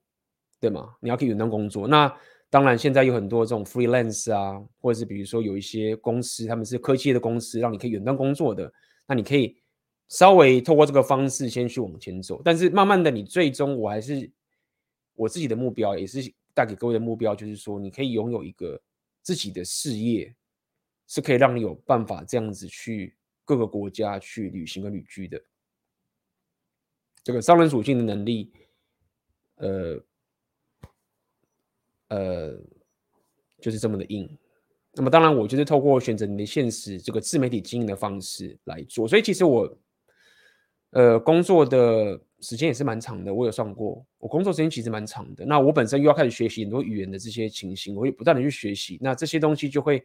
对吗？你要可以远端工作，那。当然，现在有很多这种 freelance 啊，或者是比如说有一些公司，他们是科技的公司，让你可以远端工作的。那你可以稍微透过这个方式先去往前走，但是慢慢的，你最终我还是我自己的目标，也是带给各位的目标，就是说你可以拥有一个自己的事业，是可以让你有办法这样子去各个国家去旅行和旅居的。这个商人属性的能力，呃。呃，就是这么的硬。那么当然，我就是透过选择你的现实这个自媒体经营的方式来做。所以其实我，呃，工作的时间也是蛮长的。我有算过，我工作时间其实蛮长的。那我本身又要开始学习很多语言的这些情形，我会不断的去学习。那这些东西就会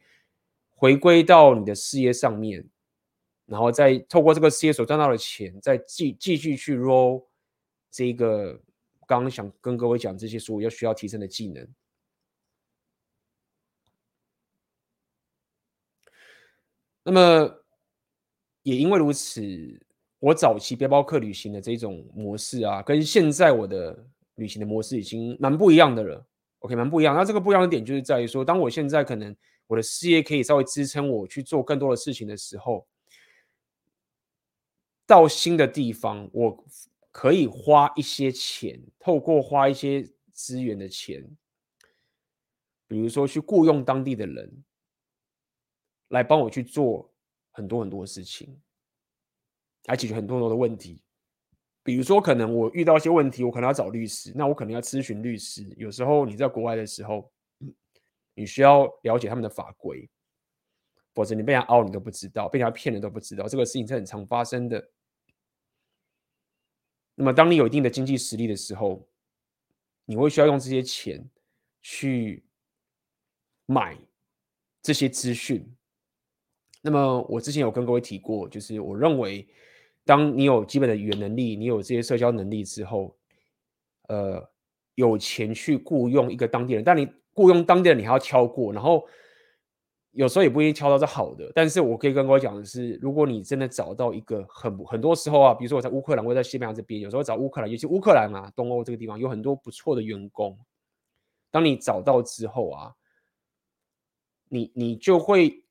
回归到你的事业上面，然后再透过这个事业所赚到的钱，再继继续去 roll 这个刚刚想跟各位讲这些所有要需要提升的技能。那么也因为如此，我早期背包客旅行的这种模式啊，跟现在我的旅行的模式已经蛮不一样的了。OK，蛮不一样。那这个不一样的点就是在于说，当我现在可能我的事业可以稍微支撑我去做更多的事情的时候，到新的地方，我可以花一些钱，透过花一些资源的钱，比如说去雇佣当地的人。来帮我去做很多很多事情，来解决很多很多的问题。比如说，可能我遇到一些问题，我可能要找律师，那我可能要咨询律师。有时候你在国外的时候，你需要了解他们的法规，否则你被人凹你都不知道，被人家骗了都不知道。这个事情是很常发生的。那么，当你有一定的经济实力的时候，你会需要用这些钱去买这些资讯。那么我之前有跟各位提过，就是我认为，当你有基本的语言能力，你有这些社交能力之后，呃，有钱去雇佣一个当地人，但你雇佣当地人，你还要挑过，然后有时候也不一定挑到是好的。但是我可以跟各位讲的是，如果你真的找到一个很很多时候啊，比如说我在乌克兰，我在西班牙这边，有时候找乌克兰，尤其乌克兰啊，东欧这个地方有很多不错的员工。当你找到之后啊，你你就会。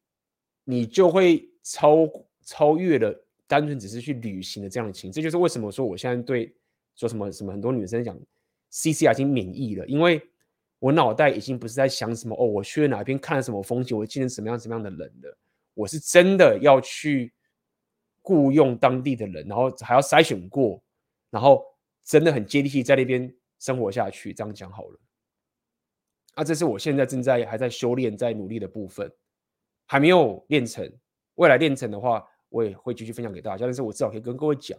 你就会超超越了单纯只是去旅行的这样的情，这就是为什么说我现在对说什么什么很多女生讲 CCR 已经免疫了，因为我脑袋已经不是在想什么哦，我去了哪边看了什么风景，我见了什么样什么样的人了，我是真的要去雇佣当地的人，然后还要筛选过，然后真的很接地气在那边生活下去，这样讲好了。啊，这是我现在正在还在修炼、在努力的部分。还没有练成，未来练成的话，我也会继续分享给大家。但是我至少可以跟各位讲，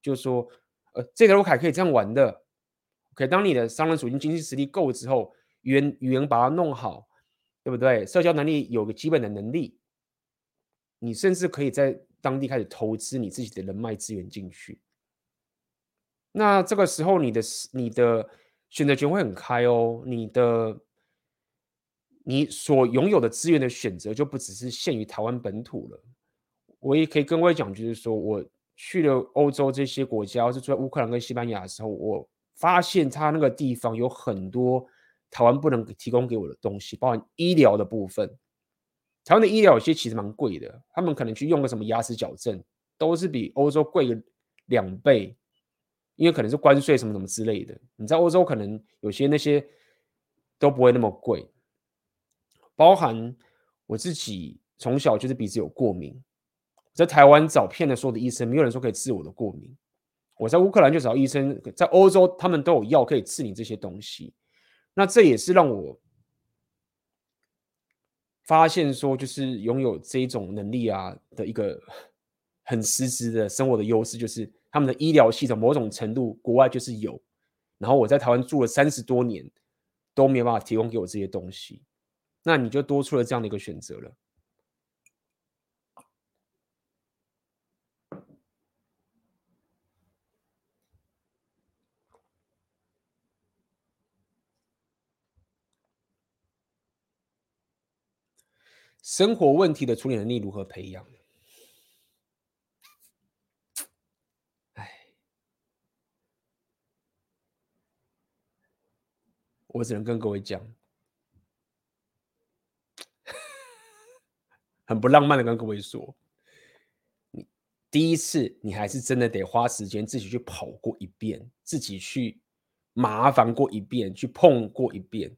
就是说，呃，这个路凯可以这样玩的。OK，当你的商人属性、经济实力够之后，语言语言把它弄好，对不对？社交能力有个基本的能力，你甚至可以在当地开始投资你自己的人脉资源进去。那这个时候，你的你的选择权会很开哦，你的。你所拥有的资源的选择就不只是限于台湾本土了。我也可以跟各位讲，就是说我去了欧洲这些国家，或是住在乌克兰跟西班牙的时候，我发现他那个地方有很多台湾不能提供给我的东西，包含医疗的部分。台湾的医疗有些其实蛮贵的，他们可能去用个什么牙齿矫正，都是比欧洲贵个两倍，因为可能是关税什么什么之类的。你在欧洲可能有些那些都不会那么贵。包含我自己从小就是鼻子有过敏，在台湾找遍了所有的医生，没有人说可以治我的过敏。我在乌克兰就找医生，在欧洲他们都有药可以治你这些东西。那这也是让我发现说，就是拥有这种能力啊的一个很实质的生活的优势，就是他们的医疗系统某种程度国外就是有，然后我在台湾住了三十多年都没有办法提供给我这些东西。那你就多出了这样的一个选择了。生活问题的处理能力如何培养？哎，我只能跟各位讲。很不浪漫的跟各位说，你第一次你还是真的得花时间自己去跑过一遍，自己去麻烦过一遍，去碰过一遍。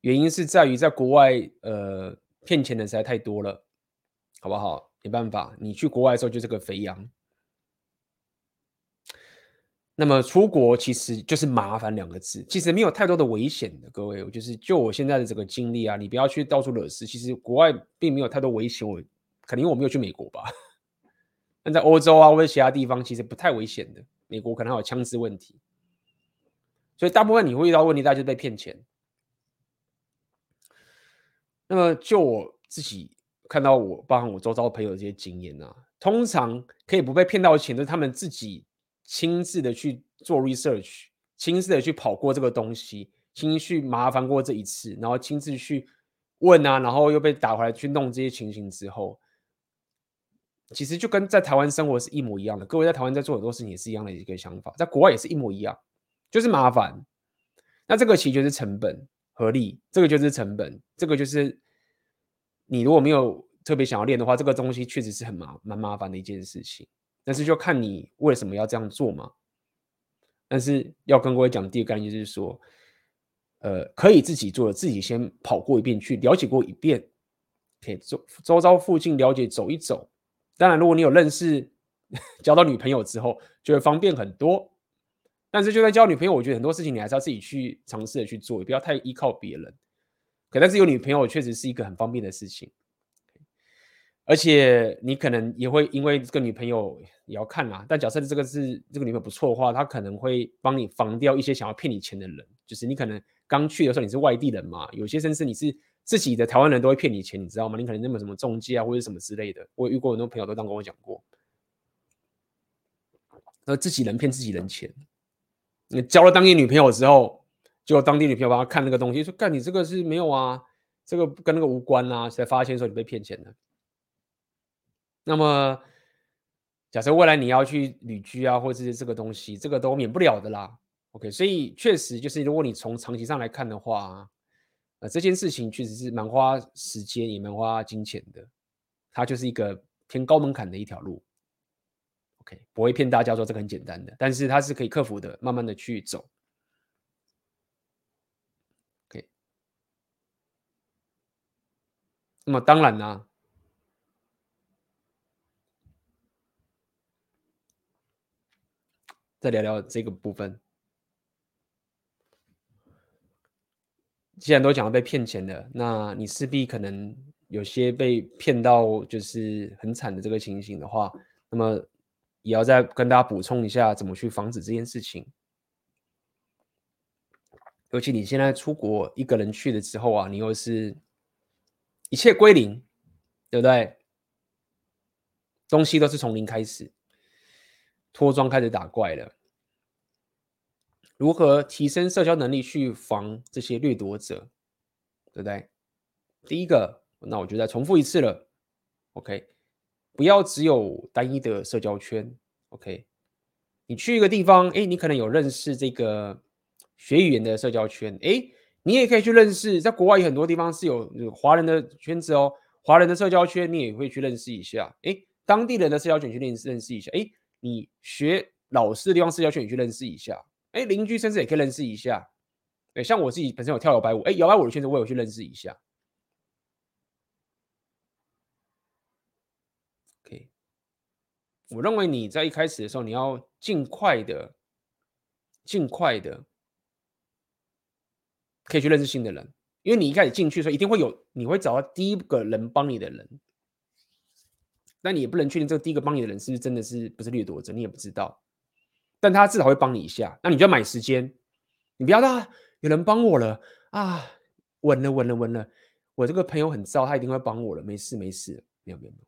原因是在于在国外，呃，骗钱的实在太多了，好不好？没办法，你去国外的时候就是个肥羊。那么出国其实就是麻烦两个字，其实没有太多的危险的。各位，就是就我现在的这个经历啊，你不要去到处惹事。其实国外并没有太多危险，我可能因为我没有去美国吧。但在欧洲啊或者其他地方，其实不太危险的。美国可能还有枪支问题，所以大部分你会遇到问题，大家就被骗钱。那么就我自己看到我，包含我周遭朋友的这些经验啊，通常可以不被骗到钱，就是他们自己。亲自的去做 research，亲自的去跑过这个东西，亲自去麻烦过这一次，然后亲自去问啊，然后又被打回来去弄这些情形之后，其实就跟在台湾生活是一模一样的。各位在台湾在做很多事情也是一样的一个想法，在国外也是一模一样，就是麻烦。那这个其实就是成本合理，这个就是成本，这个就是你如果没有特别想要练的话，这个东西确实是很麻蛮麻烦的一件事情。但是就看你为什么要这样做嘛。但是要跟各位讲第二个概念就是说，呃，可以自己做的，自己先跑过一遍去了解过一遍，可以周周遭附近了解走一走。当然，如果你有认识 交到女朋友之后，就会方便很多。但是就算交女朋友，我觉得很多事情你还是要自己去尝试的去做，也不要太依靠别人。可但是有女朋友确实是一个很方便的事情。而且你可能也会因为这个女朋友也要看啦，但假设这个是这个女朋友不错的话，她可能会帮你防掉一些想要骗你钱的人。就是你可能刚去的时候你是外地人嘛，有些甚至你是自己的台湾人都会骗你钱，你知道吗？你可能那么什么中介啊或者什么之类的，我遇过很多朋友都这样跟我讲过，那自己人骗自己人钱。你交了当地女朋友之后，就当地女朋友帮他看那个东西，说干你这个是没有啊，这个跟那个无关啊，才发现说你被骗钱了。那么，假设未来你要去旅居啊，或者是这个东西，这个都免不了的啦。OK，所以确实就是，如果你从长期上来看的话，呃，这件事情确实是蛮花时间，也蛮花金钱的。它就是一个偏高门槛的一条路。OK，不会骗大家说这个很简单的，但是它是可以克服的，慢慢的去走。OK，那么当然呢。再聊聊这个部分。既然都讲到被骗钱了，那你势必可能有些被骗到就是很惨的这个情形的话，那么也要再跟大家补充一下怎么去防止这件事情。尤其你现在出国一个人去了之后啊，你又是一切归零，对不对？东西都是从零开始。脱妆开始打怪了，如何提升社交能力去防这些掠夺者，对不对？第一个，那我就再重复一次了，OK，不要只有单一的社交圈，OK，你去一个地方，哎，你可能有认识这个学语言的社交圈，哎，你也可以去认识，在国外有很多地方是有华人的圈子哦，华人的社交圈你也会去认识一下，哎，当地人的社交圈去认识认识一下，哎。你学老师的地方社交圈，你去认识一下。哎，邻居甚至也可以认识一下。对，像我自己本身有跳摇摆舞，哎，摇摆舞的圈子我有去认识一下。OK，我认为你在一开始的时候，你要尽快的、尽快的可以去认识新的人，因为你一开始进去的时候，一定会有你会找到第一个人帮你的人。那你也不能确定这个第一个帮你的人是不是真的是不是掠夺者，你也不知道。但他至少会帮你一下，那你就要买时间。你不要说有人帮我了啊，稳了稳了稳了，我这个朋友很糟，他一定会帮我了，没事没事，没有没有没有。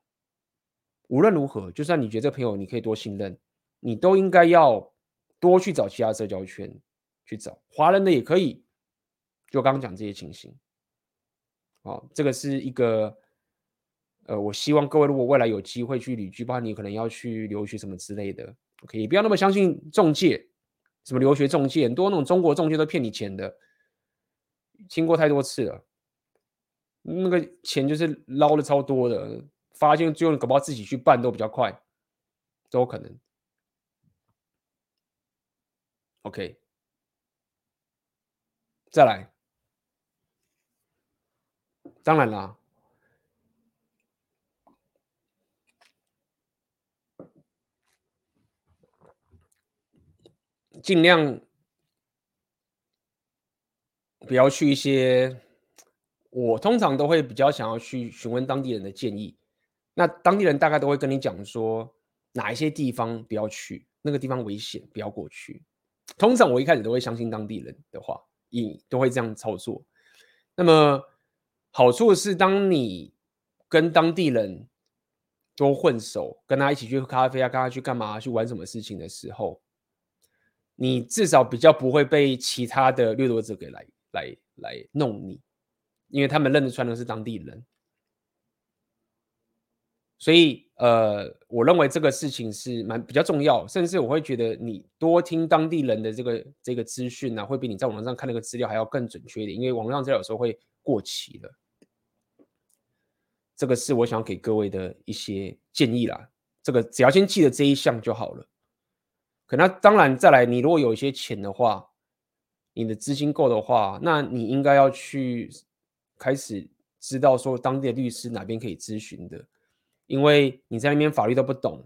无论如何，就算你觉得这个朋友你可以多信任，你都应该要多去找其他社交圈去找华人的也可以。就刚刚讲这些情形，好，这个是一个。呃，我希望各位如果未来有机会去旅居，包括你可能要去留学什么之类的，OK，也不要那么相信中介，什么留学中介，很多那种中国中介都骗你钱的，听过太多次了，那个钱就是捞的超多的，发现最后你搞不好自己去办都比较快，都有可能。OK，再来，当然啦。尽量不要去一些，我通常都会比较想要去询问当地人的建议。那当地人大概都会跟你讲说，哪一些地方不要去，那个地方危险，不要过去。通常我一开始都会相信当地人的话，也都会这样操作。那么好处是，当你跟当地人都混熟，跟他一起去喝咖啡啊，跟他去干嘛，去玩什么事情的时候，你至少比较不会被其他的掠夺者给来来来弄你，因为他们认得出来的是当地人。所以，呃，我认为这个事情是蛮比较重要，甚至我会觉得你多听当地人的这个这个资讯呢，会比你在网上看那个资料还要更准确一点，因为网上资料有时候会过期了。这个是我想给各位的一些建议啦。这个只要先记得这一项就好了。可那当然再来，你如果有一些钱的话，你的资金够的话，那你应该要去开始知道说当地的律师哪边可以咨询的。因为你在那边法律都不懂，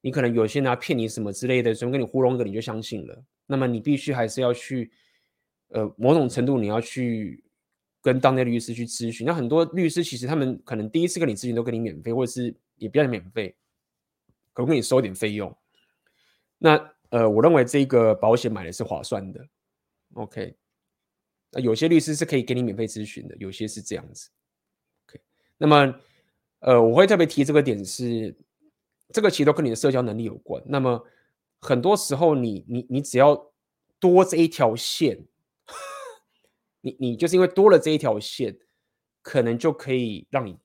你可能有些人要骗你什么之类的，随便跟你糊弄个你就相信了。那么你必须还是要去，呃，某种程度你要去跟当地律师去咨询。那很多律师其实他们可能第一次跟你咨询都跟你免费，或者是也不要免费，可能跟你收点费用。那呃，我认为这个保险买的是划算的。OK，那有些律师是可以给你免费咨询的，有些是这样子。OK，那么。呃，我会特别提这个点是，这个其实都跟你的社交能力有关。那么很多时候你，你你只要多这一条线，你你就是因为多了这一条线，可能就可以让你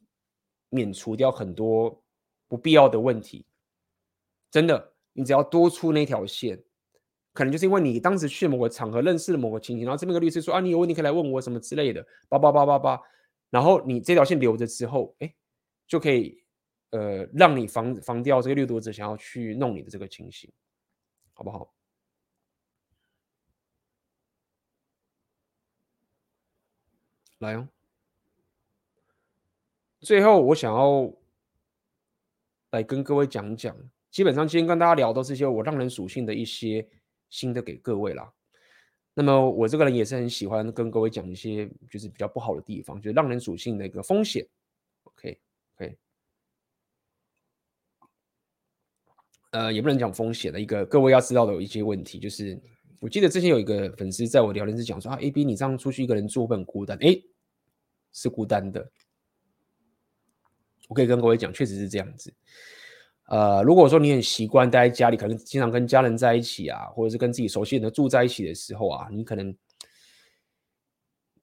免除掉很多不必要的问题。真的，你只要多出那条线，可能就是因为你当时去某个场合认识了某个情形，然后这边个律师说啊，你有问题可以来问我什么之类的，叭叭叭叭叭，然后你这条线留着之后，哎。就可以，呃，让你防防掉这个掠夺者想要去弄你的这个情形，好不好？来哦，最后我想要来跟各位讲讲，基本上今天跟大家聊都是一些我让人属性的一些新的给各位啦。那么我这个人也是很喜欢跟各位讲一些就是比较不好的地方，就是让人属性的一个风险。OK。OK，呃，也不能讲风险的一个，各位要知道的一些问题，就是我记得之前有一个粉丝在我聊天室讲说啊，AB 你这样出去一个人住会很孤单，诶，是孤单的。我可以跟各位讲，确实是这样子。呃，如果说你很习惯待在家里，可能经常跟家人在一起啊，或者是跟自己熟悉的人住在一起的时候啊，你可能，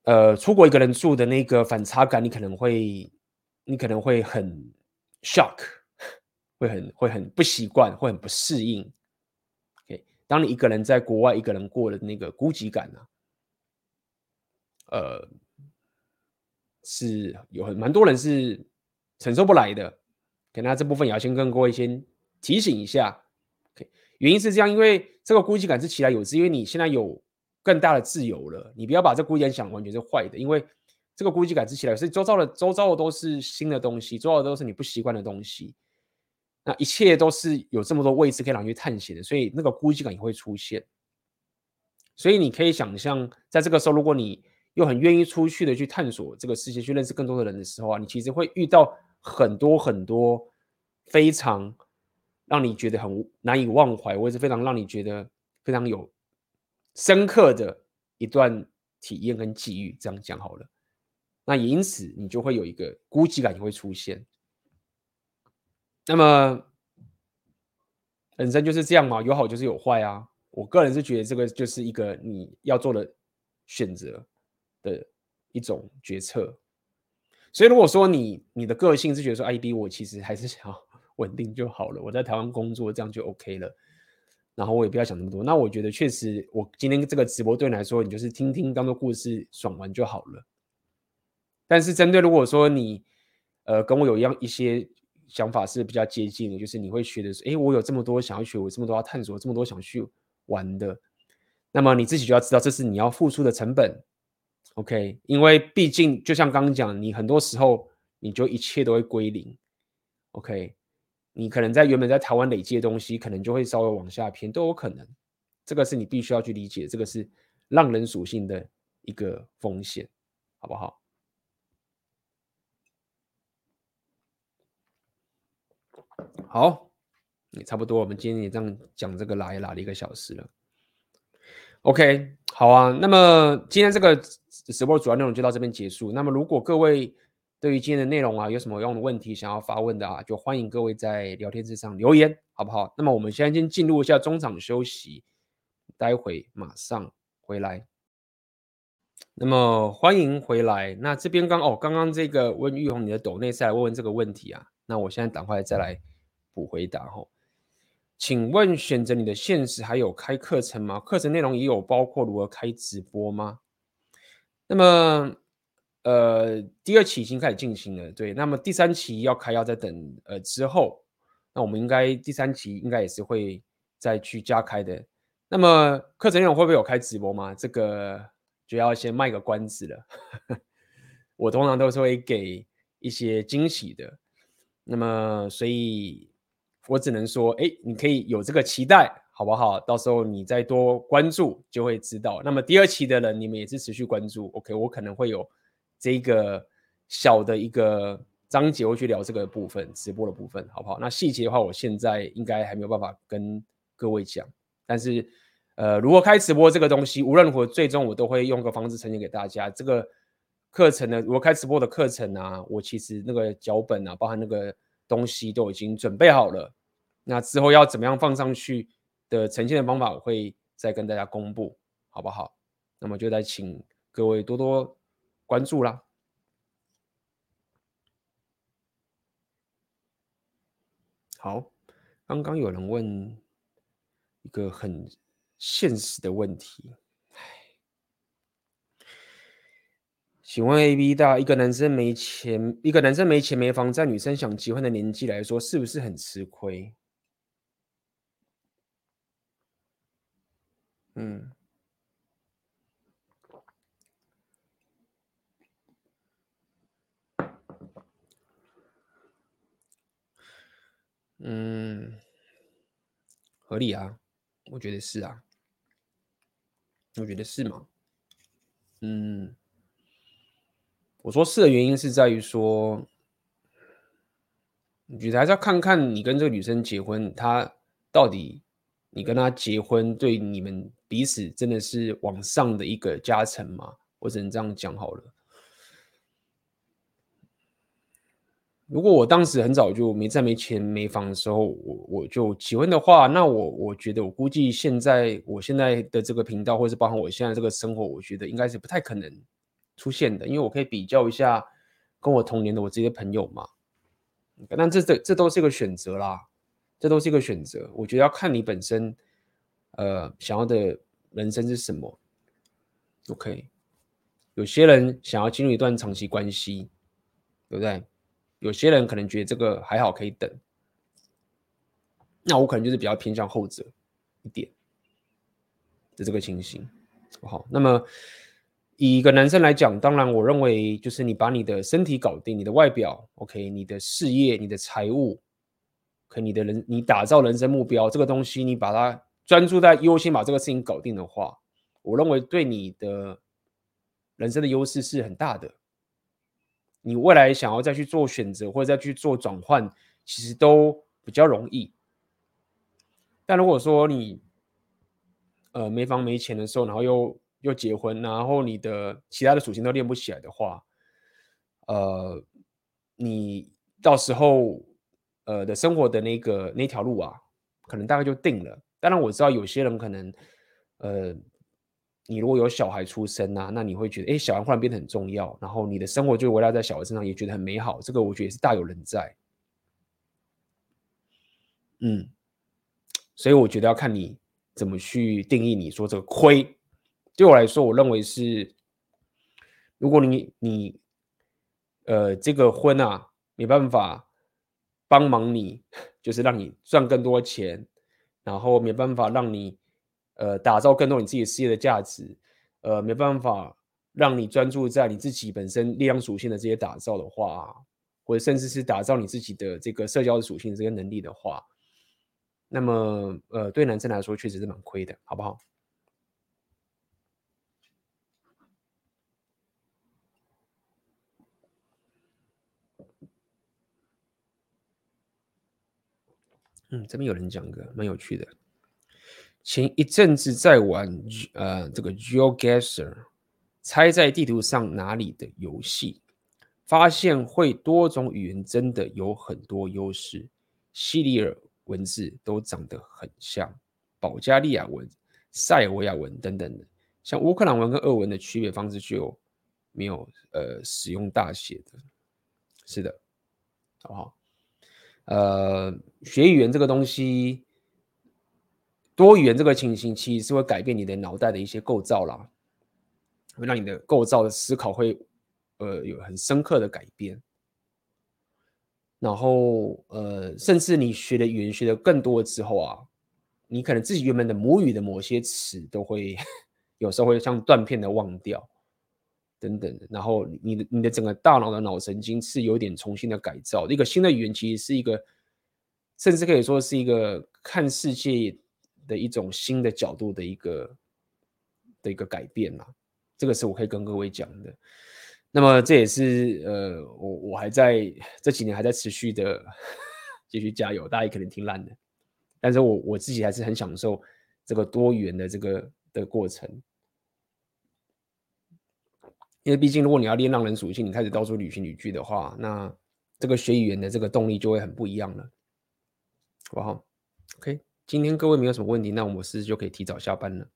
呃，出国一个人住的那个反差感，你可能会。你可能会很 shock，会很会很不习惯，会很不适应。当你一个人在国外，一个人过的那个孤寂感呢、啊，呃，是有很蛮多人是承受不来的。OK，那这部分也要先跟各位先提醒一下。OK，原因是这样，因为这个孤寂感是起来有之，因为你现在有更大的自由了，你不要把这孤寂感想完全是坏的，因为。这个孤寂感之起来，是周遭的周遭的都是新的东西，周遭的都是你不习惯的东西，那一切都是有这么多位置可以让你去探险的，所以那个孤寂感也会出现。所以你可以想象，在这个时候，如果你又很愿意出去的去探索这个世界，去认识更多的人的时候啊，你其实会遇到很多很多非常让你觉得很难以忘怀，或者是非常让你觉得非常有深刻的一段体验跟际遇。这样讲好了。那因此，你就会有一个孤寂感也会出现。那么，人生就是这样嘛，有好就是有坏啊。我个人是觉得这个就是一个你要做的选择的一种决策。所以，如果说你你的个性是觉得说，哎，B，我其实还是想要 稳定就好了，我在台湾工作这样就 OK 了，然后我也不要想那么多。那我觉得确实，我今天这个直播对你来说，你就是听听当做故事，爽完就好了。但是针对如果说你，呃，跟我有一样一些想法是比较接近的，就是你会觉得说，哎，我有这么多想要学，我这么多要探索，这么多想去玩的，那么你自己就要知道，这是你要付出的成本，OK？因为毕竟就像刚刚讲，你很多时候你就一切都会归零，OK？你可能在原本在台湾累积的东西，可能就会稍微往下偏，都有可能这个是你必须要去理解，这个是浪人属性的一个风险，好不好？好，也差不多，我们今天也这样讲这个拉也拉了一个小时了。OK，好啊，那么今天这个直播主要内容就到这边结束。那么如果各位对于今天的内容啊有什么样的问题想要发问的啊，就欢迎各位在聊天室上留言，好不好？那么我们现在先进入一下中场休息，待会马上回来。那么欢迎回来。那这边刚哦，刚刚这个温玉红你的抖内是来问问这个问题啊。那我现在赶快再来补回答哈。请问选择你的现实还有开课程吗？课程内容也有包括如何开直播吗？那么呃，第二期已经开始进行了，对。那么第三期要开，要再等呃之后。那我们应该第三期应该也是会再去加开的。那么课程内容会不会有开直播吗？这个就要先卖个关子了。我通常都是会给一些惊喜的。那么，所以我只能说，哎，你可以有这个期待，好不好？到时候你再多关注，就会知道。那么第二期的人，你们也是持续关注，OK？我可能会有这个小的一个章节会去聊这个部分，直播的部分，好不好？那细节的话，我现在应该还没有办法跟各位讲。但是，呃，如果开直播这个东西，无论如何，最终我都会用个方式呈现给大家。这个。课程呢？如果开直播的课程啊，我其实那个脚本啊，包含那个东西都已经准备好了。那之后要怎么样放上去的呈现的方法，我会再跟大家公布，好不好？那么就再请各位多多关注啦。好，刚刚有人问一个很现实的问题。请问 A B 大，一个男生没钱，一个男生没钱没房，在女生想结婚的年纪来说，是不是很吃亏？嗯，嗯，合理啊，我觉得是啊，我觉得是吗？嗯。我说是的原因是在于说，你觉得还是要看看你跟这个女生结婚，她到底你跟他结婚对你们彼此真的是往上的一个加成吗？我只能这样讲好了。如果我当时很早就没在没钱没房的时候，我我就结婚的话，那我我觉得我估计现在我现在的这个频道，或是包含我现在这个生活，我觉得应该是不太可能。出现的，因为我可以比较一下跟我同年的我这些朋友嘛，那这这这都是一个选择啦，这都是一个选择。我觉得要看你本身，呃，想要的人生是什么。OK，有些人想要进入一段长期关系，对不对？有些人可能觉得这个还好，可以等。那我可能就是比较偏向后者一点的这个情形。好，那么。以一个男生来讲，当然，我认为就是你把你的身体搞定，你的外表，OK，你的事业、你的财务，你的人，你打造人生目标这个东西，你把它专注在优先把这个事情搞定的话，我认为对你的人生的优势是很大的。你未来想要再去做选择或者再去做转换，其实都比较容易。但如果说你呃没房没钱的时候，然后又又结婚，然后你的其他的属性都练不起来的话，呃，你到时候呃的生活的那个那条路啊，可能大概就定了。当然我知道有些人可能，呃，你如果有小孩出生啊，那你会觉得，哎，小孩忽然变得很重要，然后你的生活就围绕在小孩身上，也觉得很美好。这个我觉得也是大有人在。嗯，所以我觉得要看你怎么去定义你说这个亏。对我来说，我认为是，如果你你，呃，这个婚啊，没办法帮忙你，就是让你赚更多钱，然后没办法让你，呃，打造更多你自己事业的价值，呃，没办法让你专注在你自己本身力量属性的这些打造的话，或者甚至是打造你自己的这个社交属性这些能力的话，那么呃，对男生来说确实是蛮亏的，好不好？嗯，这边有人讲个蛮有趣的。前一阵子在玩呃这个 GeoGuessr，猜在地图上哪里的游戏，发现会多种语言真的有很多优势。西里尔文字都长得很像，保加利亚文、塞尔维亚文等等的，像乌克兰文跟俄文的区别方式就没有呃使用大写的，是的，好不好？呃，学语言这个东西，多语言这个情形，其实是会改变你的脑袋的一些构造啦，会让你的构造的思考会，呃，有很深刻的改变。然后，呃，甚至你学的语言学的更多之后啊，你可能自己原本的母语的某些词都会，有时候会像断片的忘掉。等等，然后你的你的整个大脑的脑神经是有点重新的改造，一个新的语言其实是一个，甚至可以说是一个看世界的一种新的角度的一个的一个改变啦。这个是我可以跟各位讲的。那么这也是呃，我我还在这几年还在持续的继续加油，大家也可能听烂的，但是我我自己还是很享受这个多元的这个的过程。因为毕竟，如果你要练浪人属性，你开始到处旅行旅居的话，那这个学语言的这个动力就会很不一样了，好？OK，今天各位没有什么问题，那我们是不是就可以提早下班了？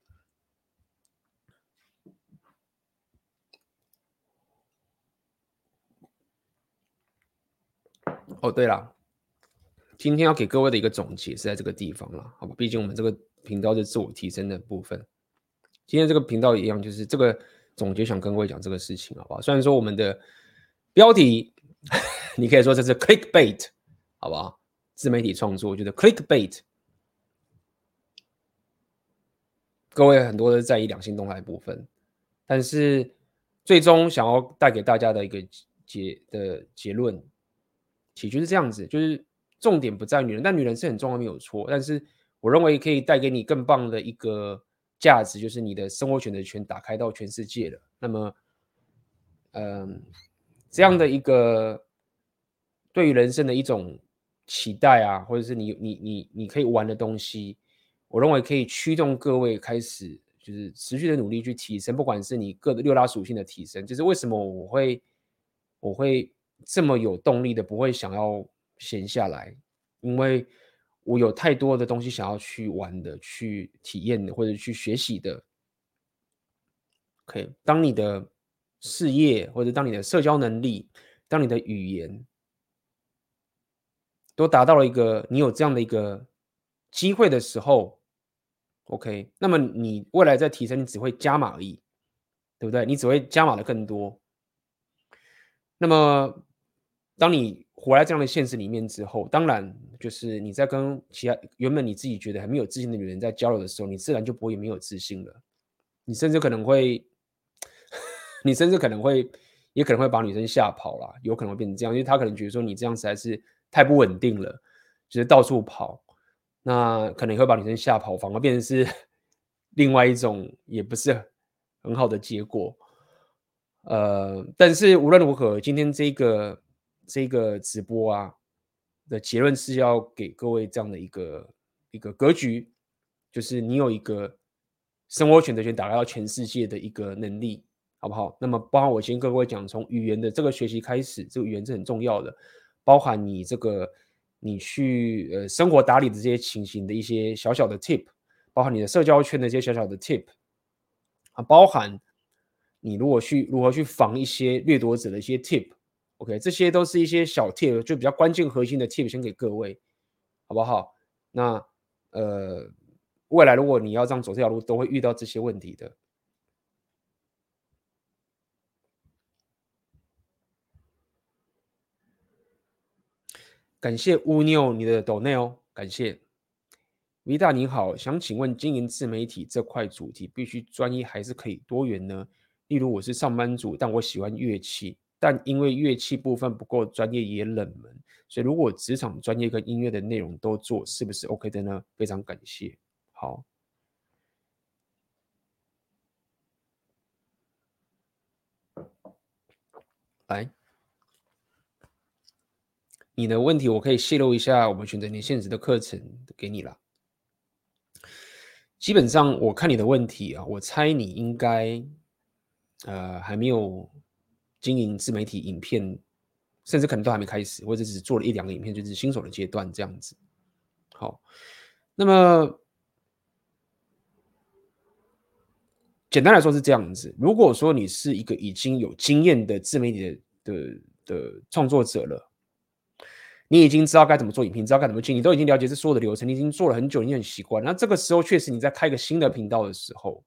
哦，对了，今天要给各位的一个总结是在这个地方了，好吧？毕竟我们这个频道是自我提升的部分，今天这个频道一样，就是这个。总结想跟各位讲这个事情，好不好？虽然说我们的标题，你可以说这是 clickbait，好不好？自媒体创作我觉得 clickbait，各位很多都在意两性动态部分，但是最终想要带给大家的一个结的结论，其实就是这样子，就是重点不在女人，但女人是很重要，没有错。但是我认为可以带给你更棒的一个。价值就是你的生活选择权打开到全世界了。那么，嗯，这样的一个对于人生的一种期待啊，或者是你你你你可以玩的东西，我认为可以驱动各位开始就是持续的努力去提升，不管是你各的六大属性的提升，就是为什么我会我会这么有动力的，不会想要闲下来，因为。我有太多的东西想要去玩的、去体验的，或者去学习的。OK，当你的事业或者当你的社交能力、当你的语言都达到了一个你有这样的一个机会的时候，OK，那么你未来在提升，你只会加码而已，对不对？你只会加码的更多。那么当你活在这样的现实里面之后，当然就是你在跟其他原本你自己觉得很没有自信的女人在交流的时候，你自然就不会没有自信了。你甚至可能会，你甚至可能会，也可能会把女生吓跑了，有可能会变成这样，因为她可能觉得说你这样实在是太不稳定了，就是到处跑，那可能会把女生吓跑，反而变成是 另外一种也不是很好的结果。呃，但是无论如何，今天这个。这个直播啊的结论是要给各位这样的一个一个格局，就是你有一个生活选择权打开到全世界的一个能力，好不好？那么，包含我先跟各位讲，从语言的这个学习开始，这个语言是很重要的，包含你这个你去呃生活打理的这些情形的一些小小的 tip，包含你的社交圈的一些小小的 tip，啊，包含你如果去如何去防一些掠夺者的一些 tip。OK，这些都是一些小 tip，就比较关键核心的 tip，先给各位，好不好？那呃，未来如果你要这样走这条路，都会遇到这些问题的。感谢乌妞你的 donate，感谢。维大你好，想请问经营自媒体这块主题，必须专一还是可以多元呢？例如我是上班族，但我喜欢乐器。但因为乐器部分不够专业也冷门，所以如果职场专业跟音乐的内容都做，是不是 OK 的呢？非常感谢。好，来，你的问题我可以泄露一下，我们选择年限制的课程给你了。基本上我看你的问题啊，我猜你应该呃还没有经营自媒体影片，甚至可能都还没开始，或者只做了一两个影片，就是新手的阶段这样子。好，那么简单来说是这样子。如果说你是一个已经有经验的自媒体的的的创作者了。你已经知道该怎么做影片，知道该怎么进，你都已经了解这所有的流程，你已经做了很久，你很习惯。那这个时候确实你在开一个新的频道的时候，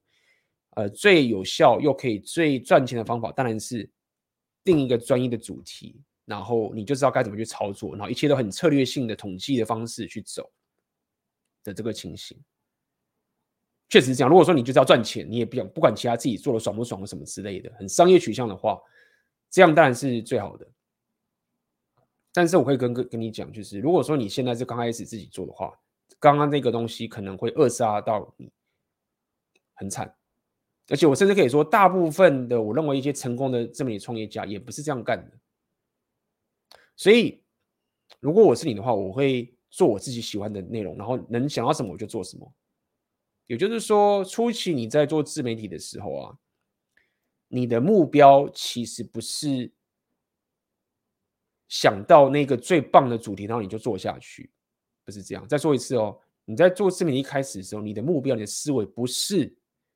呃，最有效又可以最赚钱的方法，当然是定一个专业的主题，然后你就知道该怎么去操作，然后一切都很策略性的统计的方式去走的这个情形，确实是这样。如果说你就是要赚钱，你也不想不管其他自己做的爽不爽什么之类的，很商业取向的话，这样当然是最好的。但是我会跟跟跟你讲，就是如果说你现在是刚开始自己做的话，刚刚那个东西可能会扼杀到你很惨，而且我甚至可以说，大部分的我认为一些成功的自媒体创业家也不是这样干的。所以，如果我是你的话，我会做我自己喜欢的内容，然后能想到什么我就做什么。也就是说，初期你在做自媒体的时候啊，你的目标其实不是。想到那个最棒的主题，然后你就做下去，不是这样。再说一次哦，你在做自媒体一开始的时候，你的目标、你的思维不是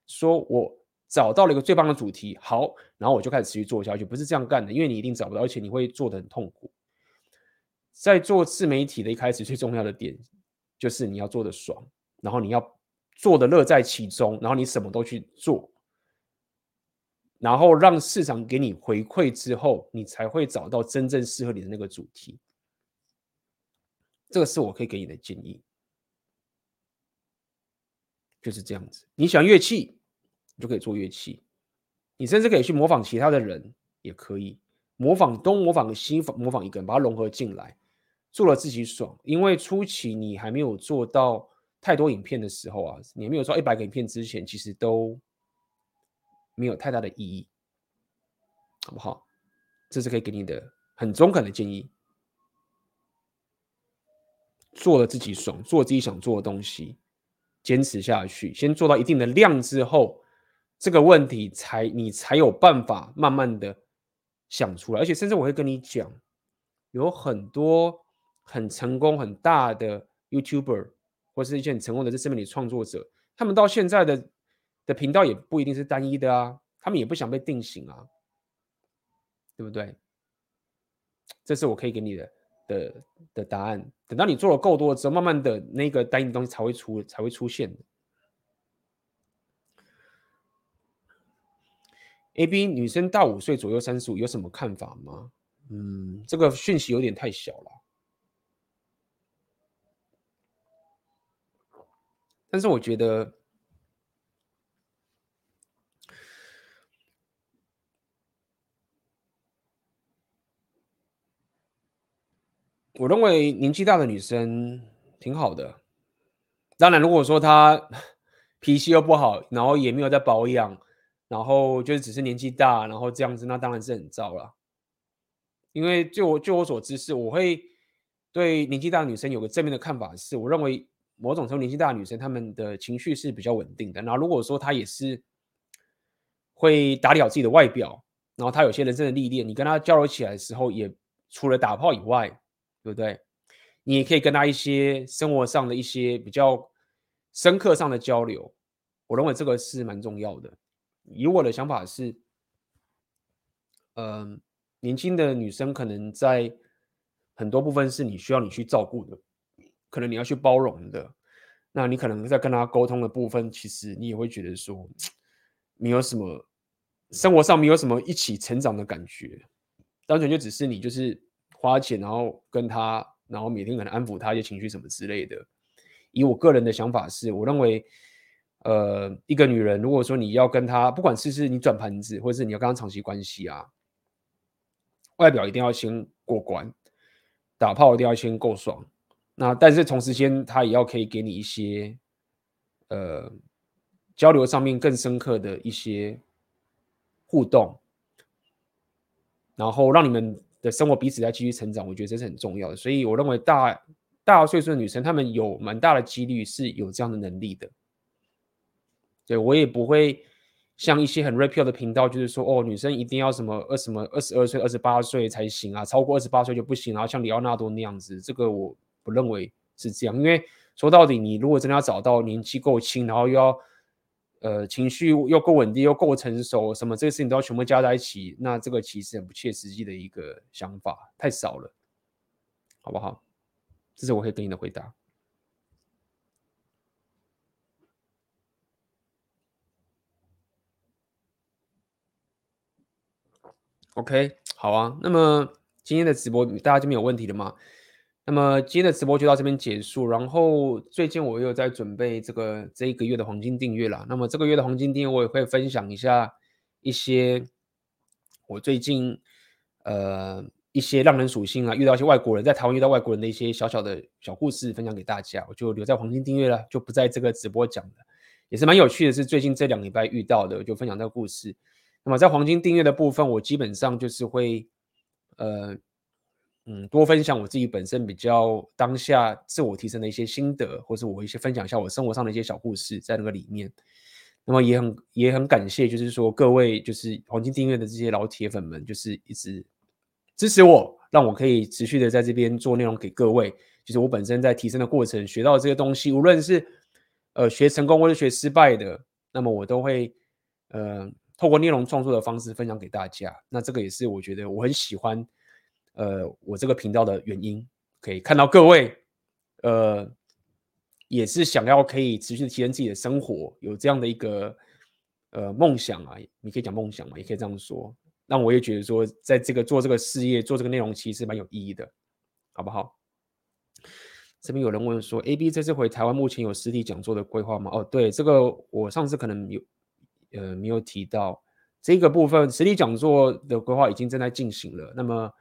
说我找到了一个最棒的主题，好，然后我就开始持续做下去，不是这样干的，因为你一定找不到，而且你会做得很痛苦。在做自媒体的一开始，最重要的点就是你要做得爽，然后你要做的乐在其中，然后你什么都去做。然后让市场给你回馈之后，你才会找到真正适合你的那个主题。这个是我可以给你的建议，就是这样子。你喜欢乐器，你就可以做乐器。你甚至可以去模仿其他的人，也可以模仿东模仿西，模仿一个人，把它融合进来，做了自己爽。因为初期你还没有做到太多影片的时候啊，你没有做一百个影片之前，其实都。没有太大的意义，好不好？这是可以给你的很中肯的建议。做了自己爽，做自己想做的东西，坚持下去，先做到一定的量之后，这个问题才你才有办法慢慢的想出来。而且甚至我会跟你讲，有很多很成功很大的 YouTuber 或是一些很成功的这自媒体创作者，他们到现在的。的频道也不一定是单一的啊，他们也不想被定型啊，对不对？这是我可以给你的的的答案。等到你做了够多之后，慢慢的那个单一的东西才会出才会出现的。AB 女生大五岁左右，三十五，有什么看法吗？嗯，这个讯息有点太小了，但是我觉得。我认为年纪大的女生挺好的。当然，如果说她 脾气又不好，然后也没有在保养，然后就是只是年纪大，然后这样子，那当然是很糟了。因为就我就我所知是，我会对年纪大的女生有个正面的看法，是我认为某种程度年纪大的女生她们的情绪是比较稳定的。然后如果说她也是会打理好自己的外表，然后她有些人生的历练，你跟她交流起来的时候，也除了打炮以外，对不对？你也可以跟他一些生活上的一些比较深刻上的交流，我认为这个是蛮重要的。以我的想法是，嗯、年轻的女生可能在很多部分是你需要你去照顾的，可能你要去包容的。那你可能在跟她沟通的部分，其实你也会觉得说，没有什么生活上没有什么一起成长的感觉，单纯就只是你就是。花钱，然后跟她，然后每天可能安抚她一些情绪什么之类的。以我个人的想法是，我认为，呃，一个女人如果说你要跟她，不管是是你转盘子，或者是你要跟她长期关系啊，外表一定要先过关，打炮一定要先够爽。那但是同时间，她也要可以给你一些，呃，交流上面更深刻的一些互动，然后让你们的生活彼此在继续成长。我觉得这是很重要的。所以我认为大大岁数的女生，她们有蛮大的几率是有这样的能力的。对，我也不会。像一些很 rapio 的频道，就是说，哦，女生一定要什么二什么二十二岁、二十八岁才行啊，超过二十八岁就不行。然后像里奥纳多那样子，这个我不认为是这样。因为说到底，你如果真的要找到年纪够轻，然后又要呃情绪又够稳定、又够成熟，什么这个事情都要全部加在一起，那这个其实很不切实际的一个想法，太少了，好不好？这是我可以给你的回答。OK，好啊。那么今天的直播大家就没有问题了吗？那么今天的直播就到这边结束。然后最近我又在准备这个这一个月的黄金订阅了。那么这个月的黄金订阅我也会分享一下一些我最近呃一些浪人属性啊，遇到一些外国人，在台湾遇到外国人的一些小小的小故事分享给大家。我就留在黄金订阅了，就不在这个直播讲了。也是蛮有趣的，是最近这两礼拜遇到的，就分享这个故事。那么在黄金订阅的部分，我基本上就是会，呃，嗯，多分享我自己本身比较当下自我提升的一些心得，或是我一些分享一下我生活上的一些小故事在那个里面。那么也很也很感谢，就是说各位就是黄金订阅的这些老铁粉们，就是一直支持我，让我可以持续的在这边做内容给各位。就是我本身在提升的过程学到这些东西，无论是呃学成功或者学失败的，那么我都会呃。透过内容创作的方式分享给大家，那这个也是我觉得我很喜欢，呃，我这个频道的原因。可以看到各位，呃，也是想要可以持续的提升自己的生活，有这样的一个呃梦想啊，你可以讲梦想嘛，也可以这样说。那我也觉得说，在这个做这个事业、做这个内容，其实蛮有意义的，好不好？这边有人问说，AB 这次回台湾目前有实体讲座的规划吗？哦，对，这个我上次可能有。呃，没有提到这个部分，实体讲座的规划已经正在进行了。那么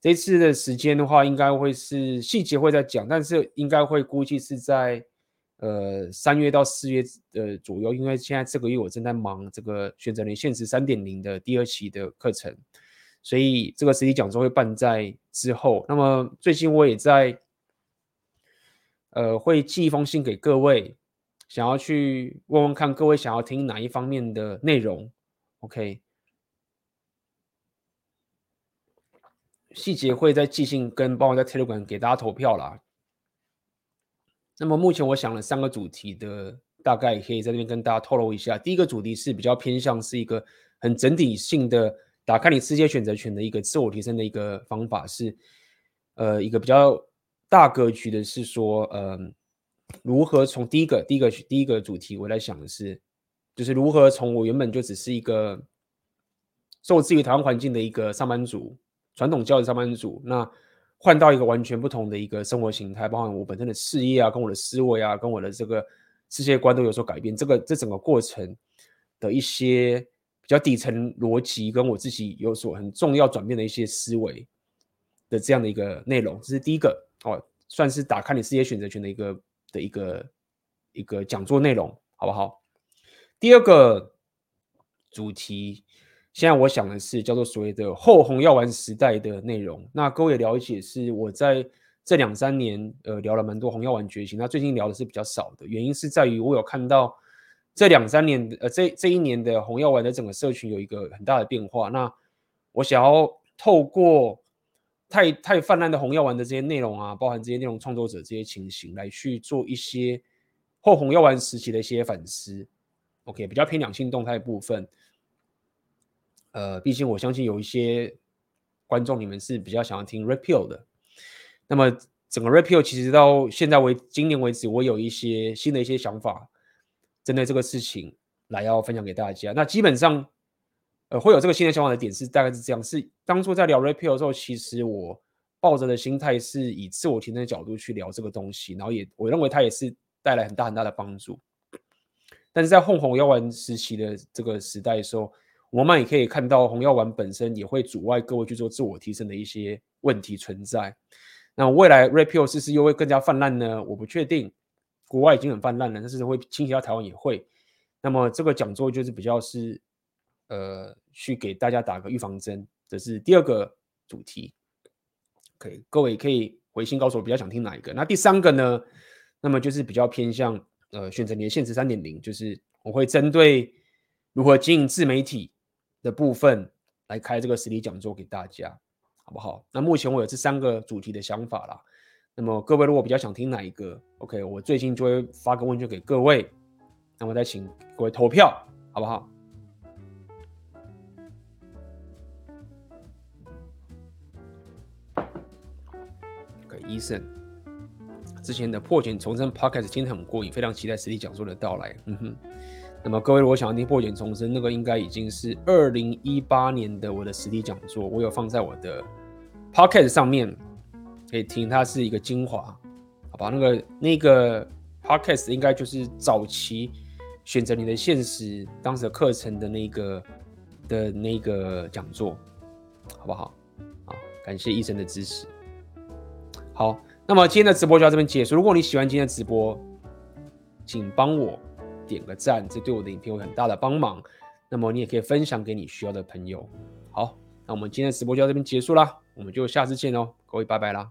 这次的时间的话，应该会是细节会在讲，但是应该会估计是在呃三月到四月的左右，因为现在这个月我正在忙这个选择连线时三点零的第二期的课程，所以这个实体讲座会办在之后。那么最近我也在呃会寄一封信给各位。想要去问问看各位想要听哪一方面的内容，OK？细节会在寄信跟包括在 Telegram 给大家投票啦。那么目前我想了三个主题的，大概可以在这边跟大家透露一下。第一个主题是比较偏向是一个很整体性的打开你世界选择权的一个自我提升的一个方法，是呃一个比较大格局的，是说呃。如何从第一个、第一个、第一个主题，我在想的是，就是如何从我原本就只是一个受制于台湾环境的一个上班族，传统教育上班族，那换到一个完全不同的一个生活形态，包含我本身的事业啊，跟我的思维啊，跟我的这个世界观都有所改变。这个这整个过程的一些比较底层逻辑，跟我自己有所很重要转变的一些思维的这样的一个内容，这是第一个哦，算是打开你事业选择权的一个。的一个一个讲座内容，好不好？第二个主题，现在我想的是叫做所谓的后红药丸时代的内容。那各位了解，是我在这两三年呃聊了蛮多红药丸觉醒，那最近聊的是比较少的，原因是在于我有看到这两三年呃这这一年的红药丸的整个社群有一个很大的变化。那我想要透过太太泛滥的红药丸的这些内容啊，包含这些内容创作者这些情形，来去做一些后红药丸时期的一些反思。OK，比较偏两性动态部分。呃，毕竟我相信有一些观众你们是比较想要听 Repeal 的。那么整个 Repeal 其实到现在为今年为止，我有一些新的一些想法，针对这个事情来要分享给大家。那基本上。呃，会有这个新的想法的点是大概是这样：是当初在聊 Red Pill 的时候，其实我抱着的心态是以自我提升的角度去聊这个东西，然后也我认为它也是带来很大很大的帮助。但是在红红药丸时期的这个时代的时候，我们也可以看到红药丸本身也会阻碍各位去做自我提升的一些问题存在。那未来 Red Pill 是不是又会更加泛滥呢？我不确定，国外已经很泛滥了，但是会倾斜到台湾也会。那么这个讲座就是比较是，呃，去给大家打个预防针，这是第二个主题。OK，各位可以回信告诉我比较想听哪一个。那第三个呢？那么就是比较偏向呃选择你的现实三点零，就是我会针对如何经营自媒体的部分来开这个实体讲座给大家。好不好？那目前我有这三个主题的想法啦。那么各位如果比较想听哪一个，OK，我最近就会发个问卷给各位，那么再请各位投票，好不好医生之前的破茧重生 Podcast 听得很过瘾，非常期待实体讲座的到来。嗯哼。那么各位如果想要听破茧重生，那个应该已经是二零一八年的我的实体讲座，我有放在我的 Podcast 上面可以听，它是一个精华，好吧？那个那个 Podcast 应该就是早期选择你的现实当时的课程的那个的那个讲座，好不好？好，感谢医生的支持。好，那么今天的直播就到这边结束。如果你喜欢今天的直播，请帮我。点个赞，这对我的影片有很大的帮忙。那么你也可以分享给你需要的朋友。好，那我们今天的直播就到这边结束啦，我们就下次见喽，各位拜拜啦。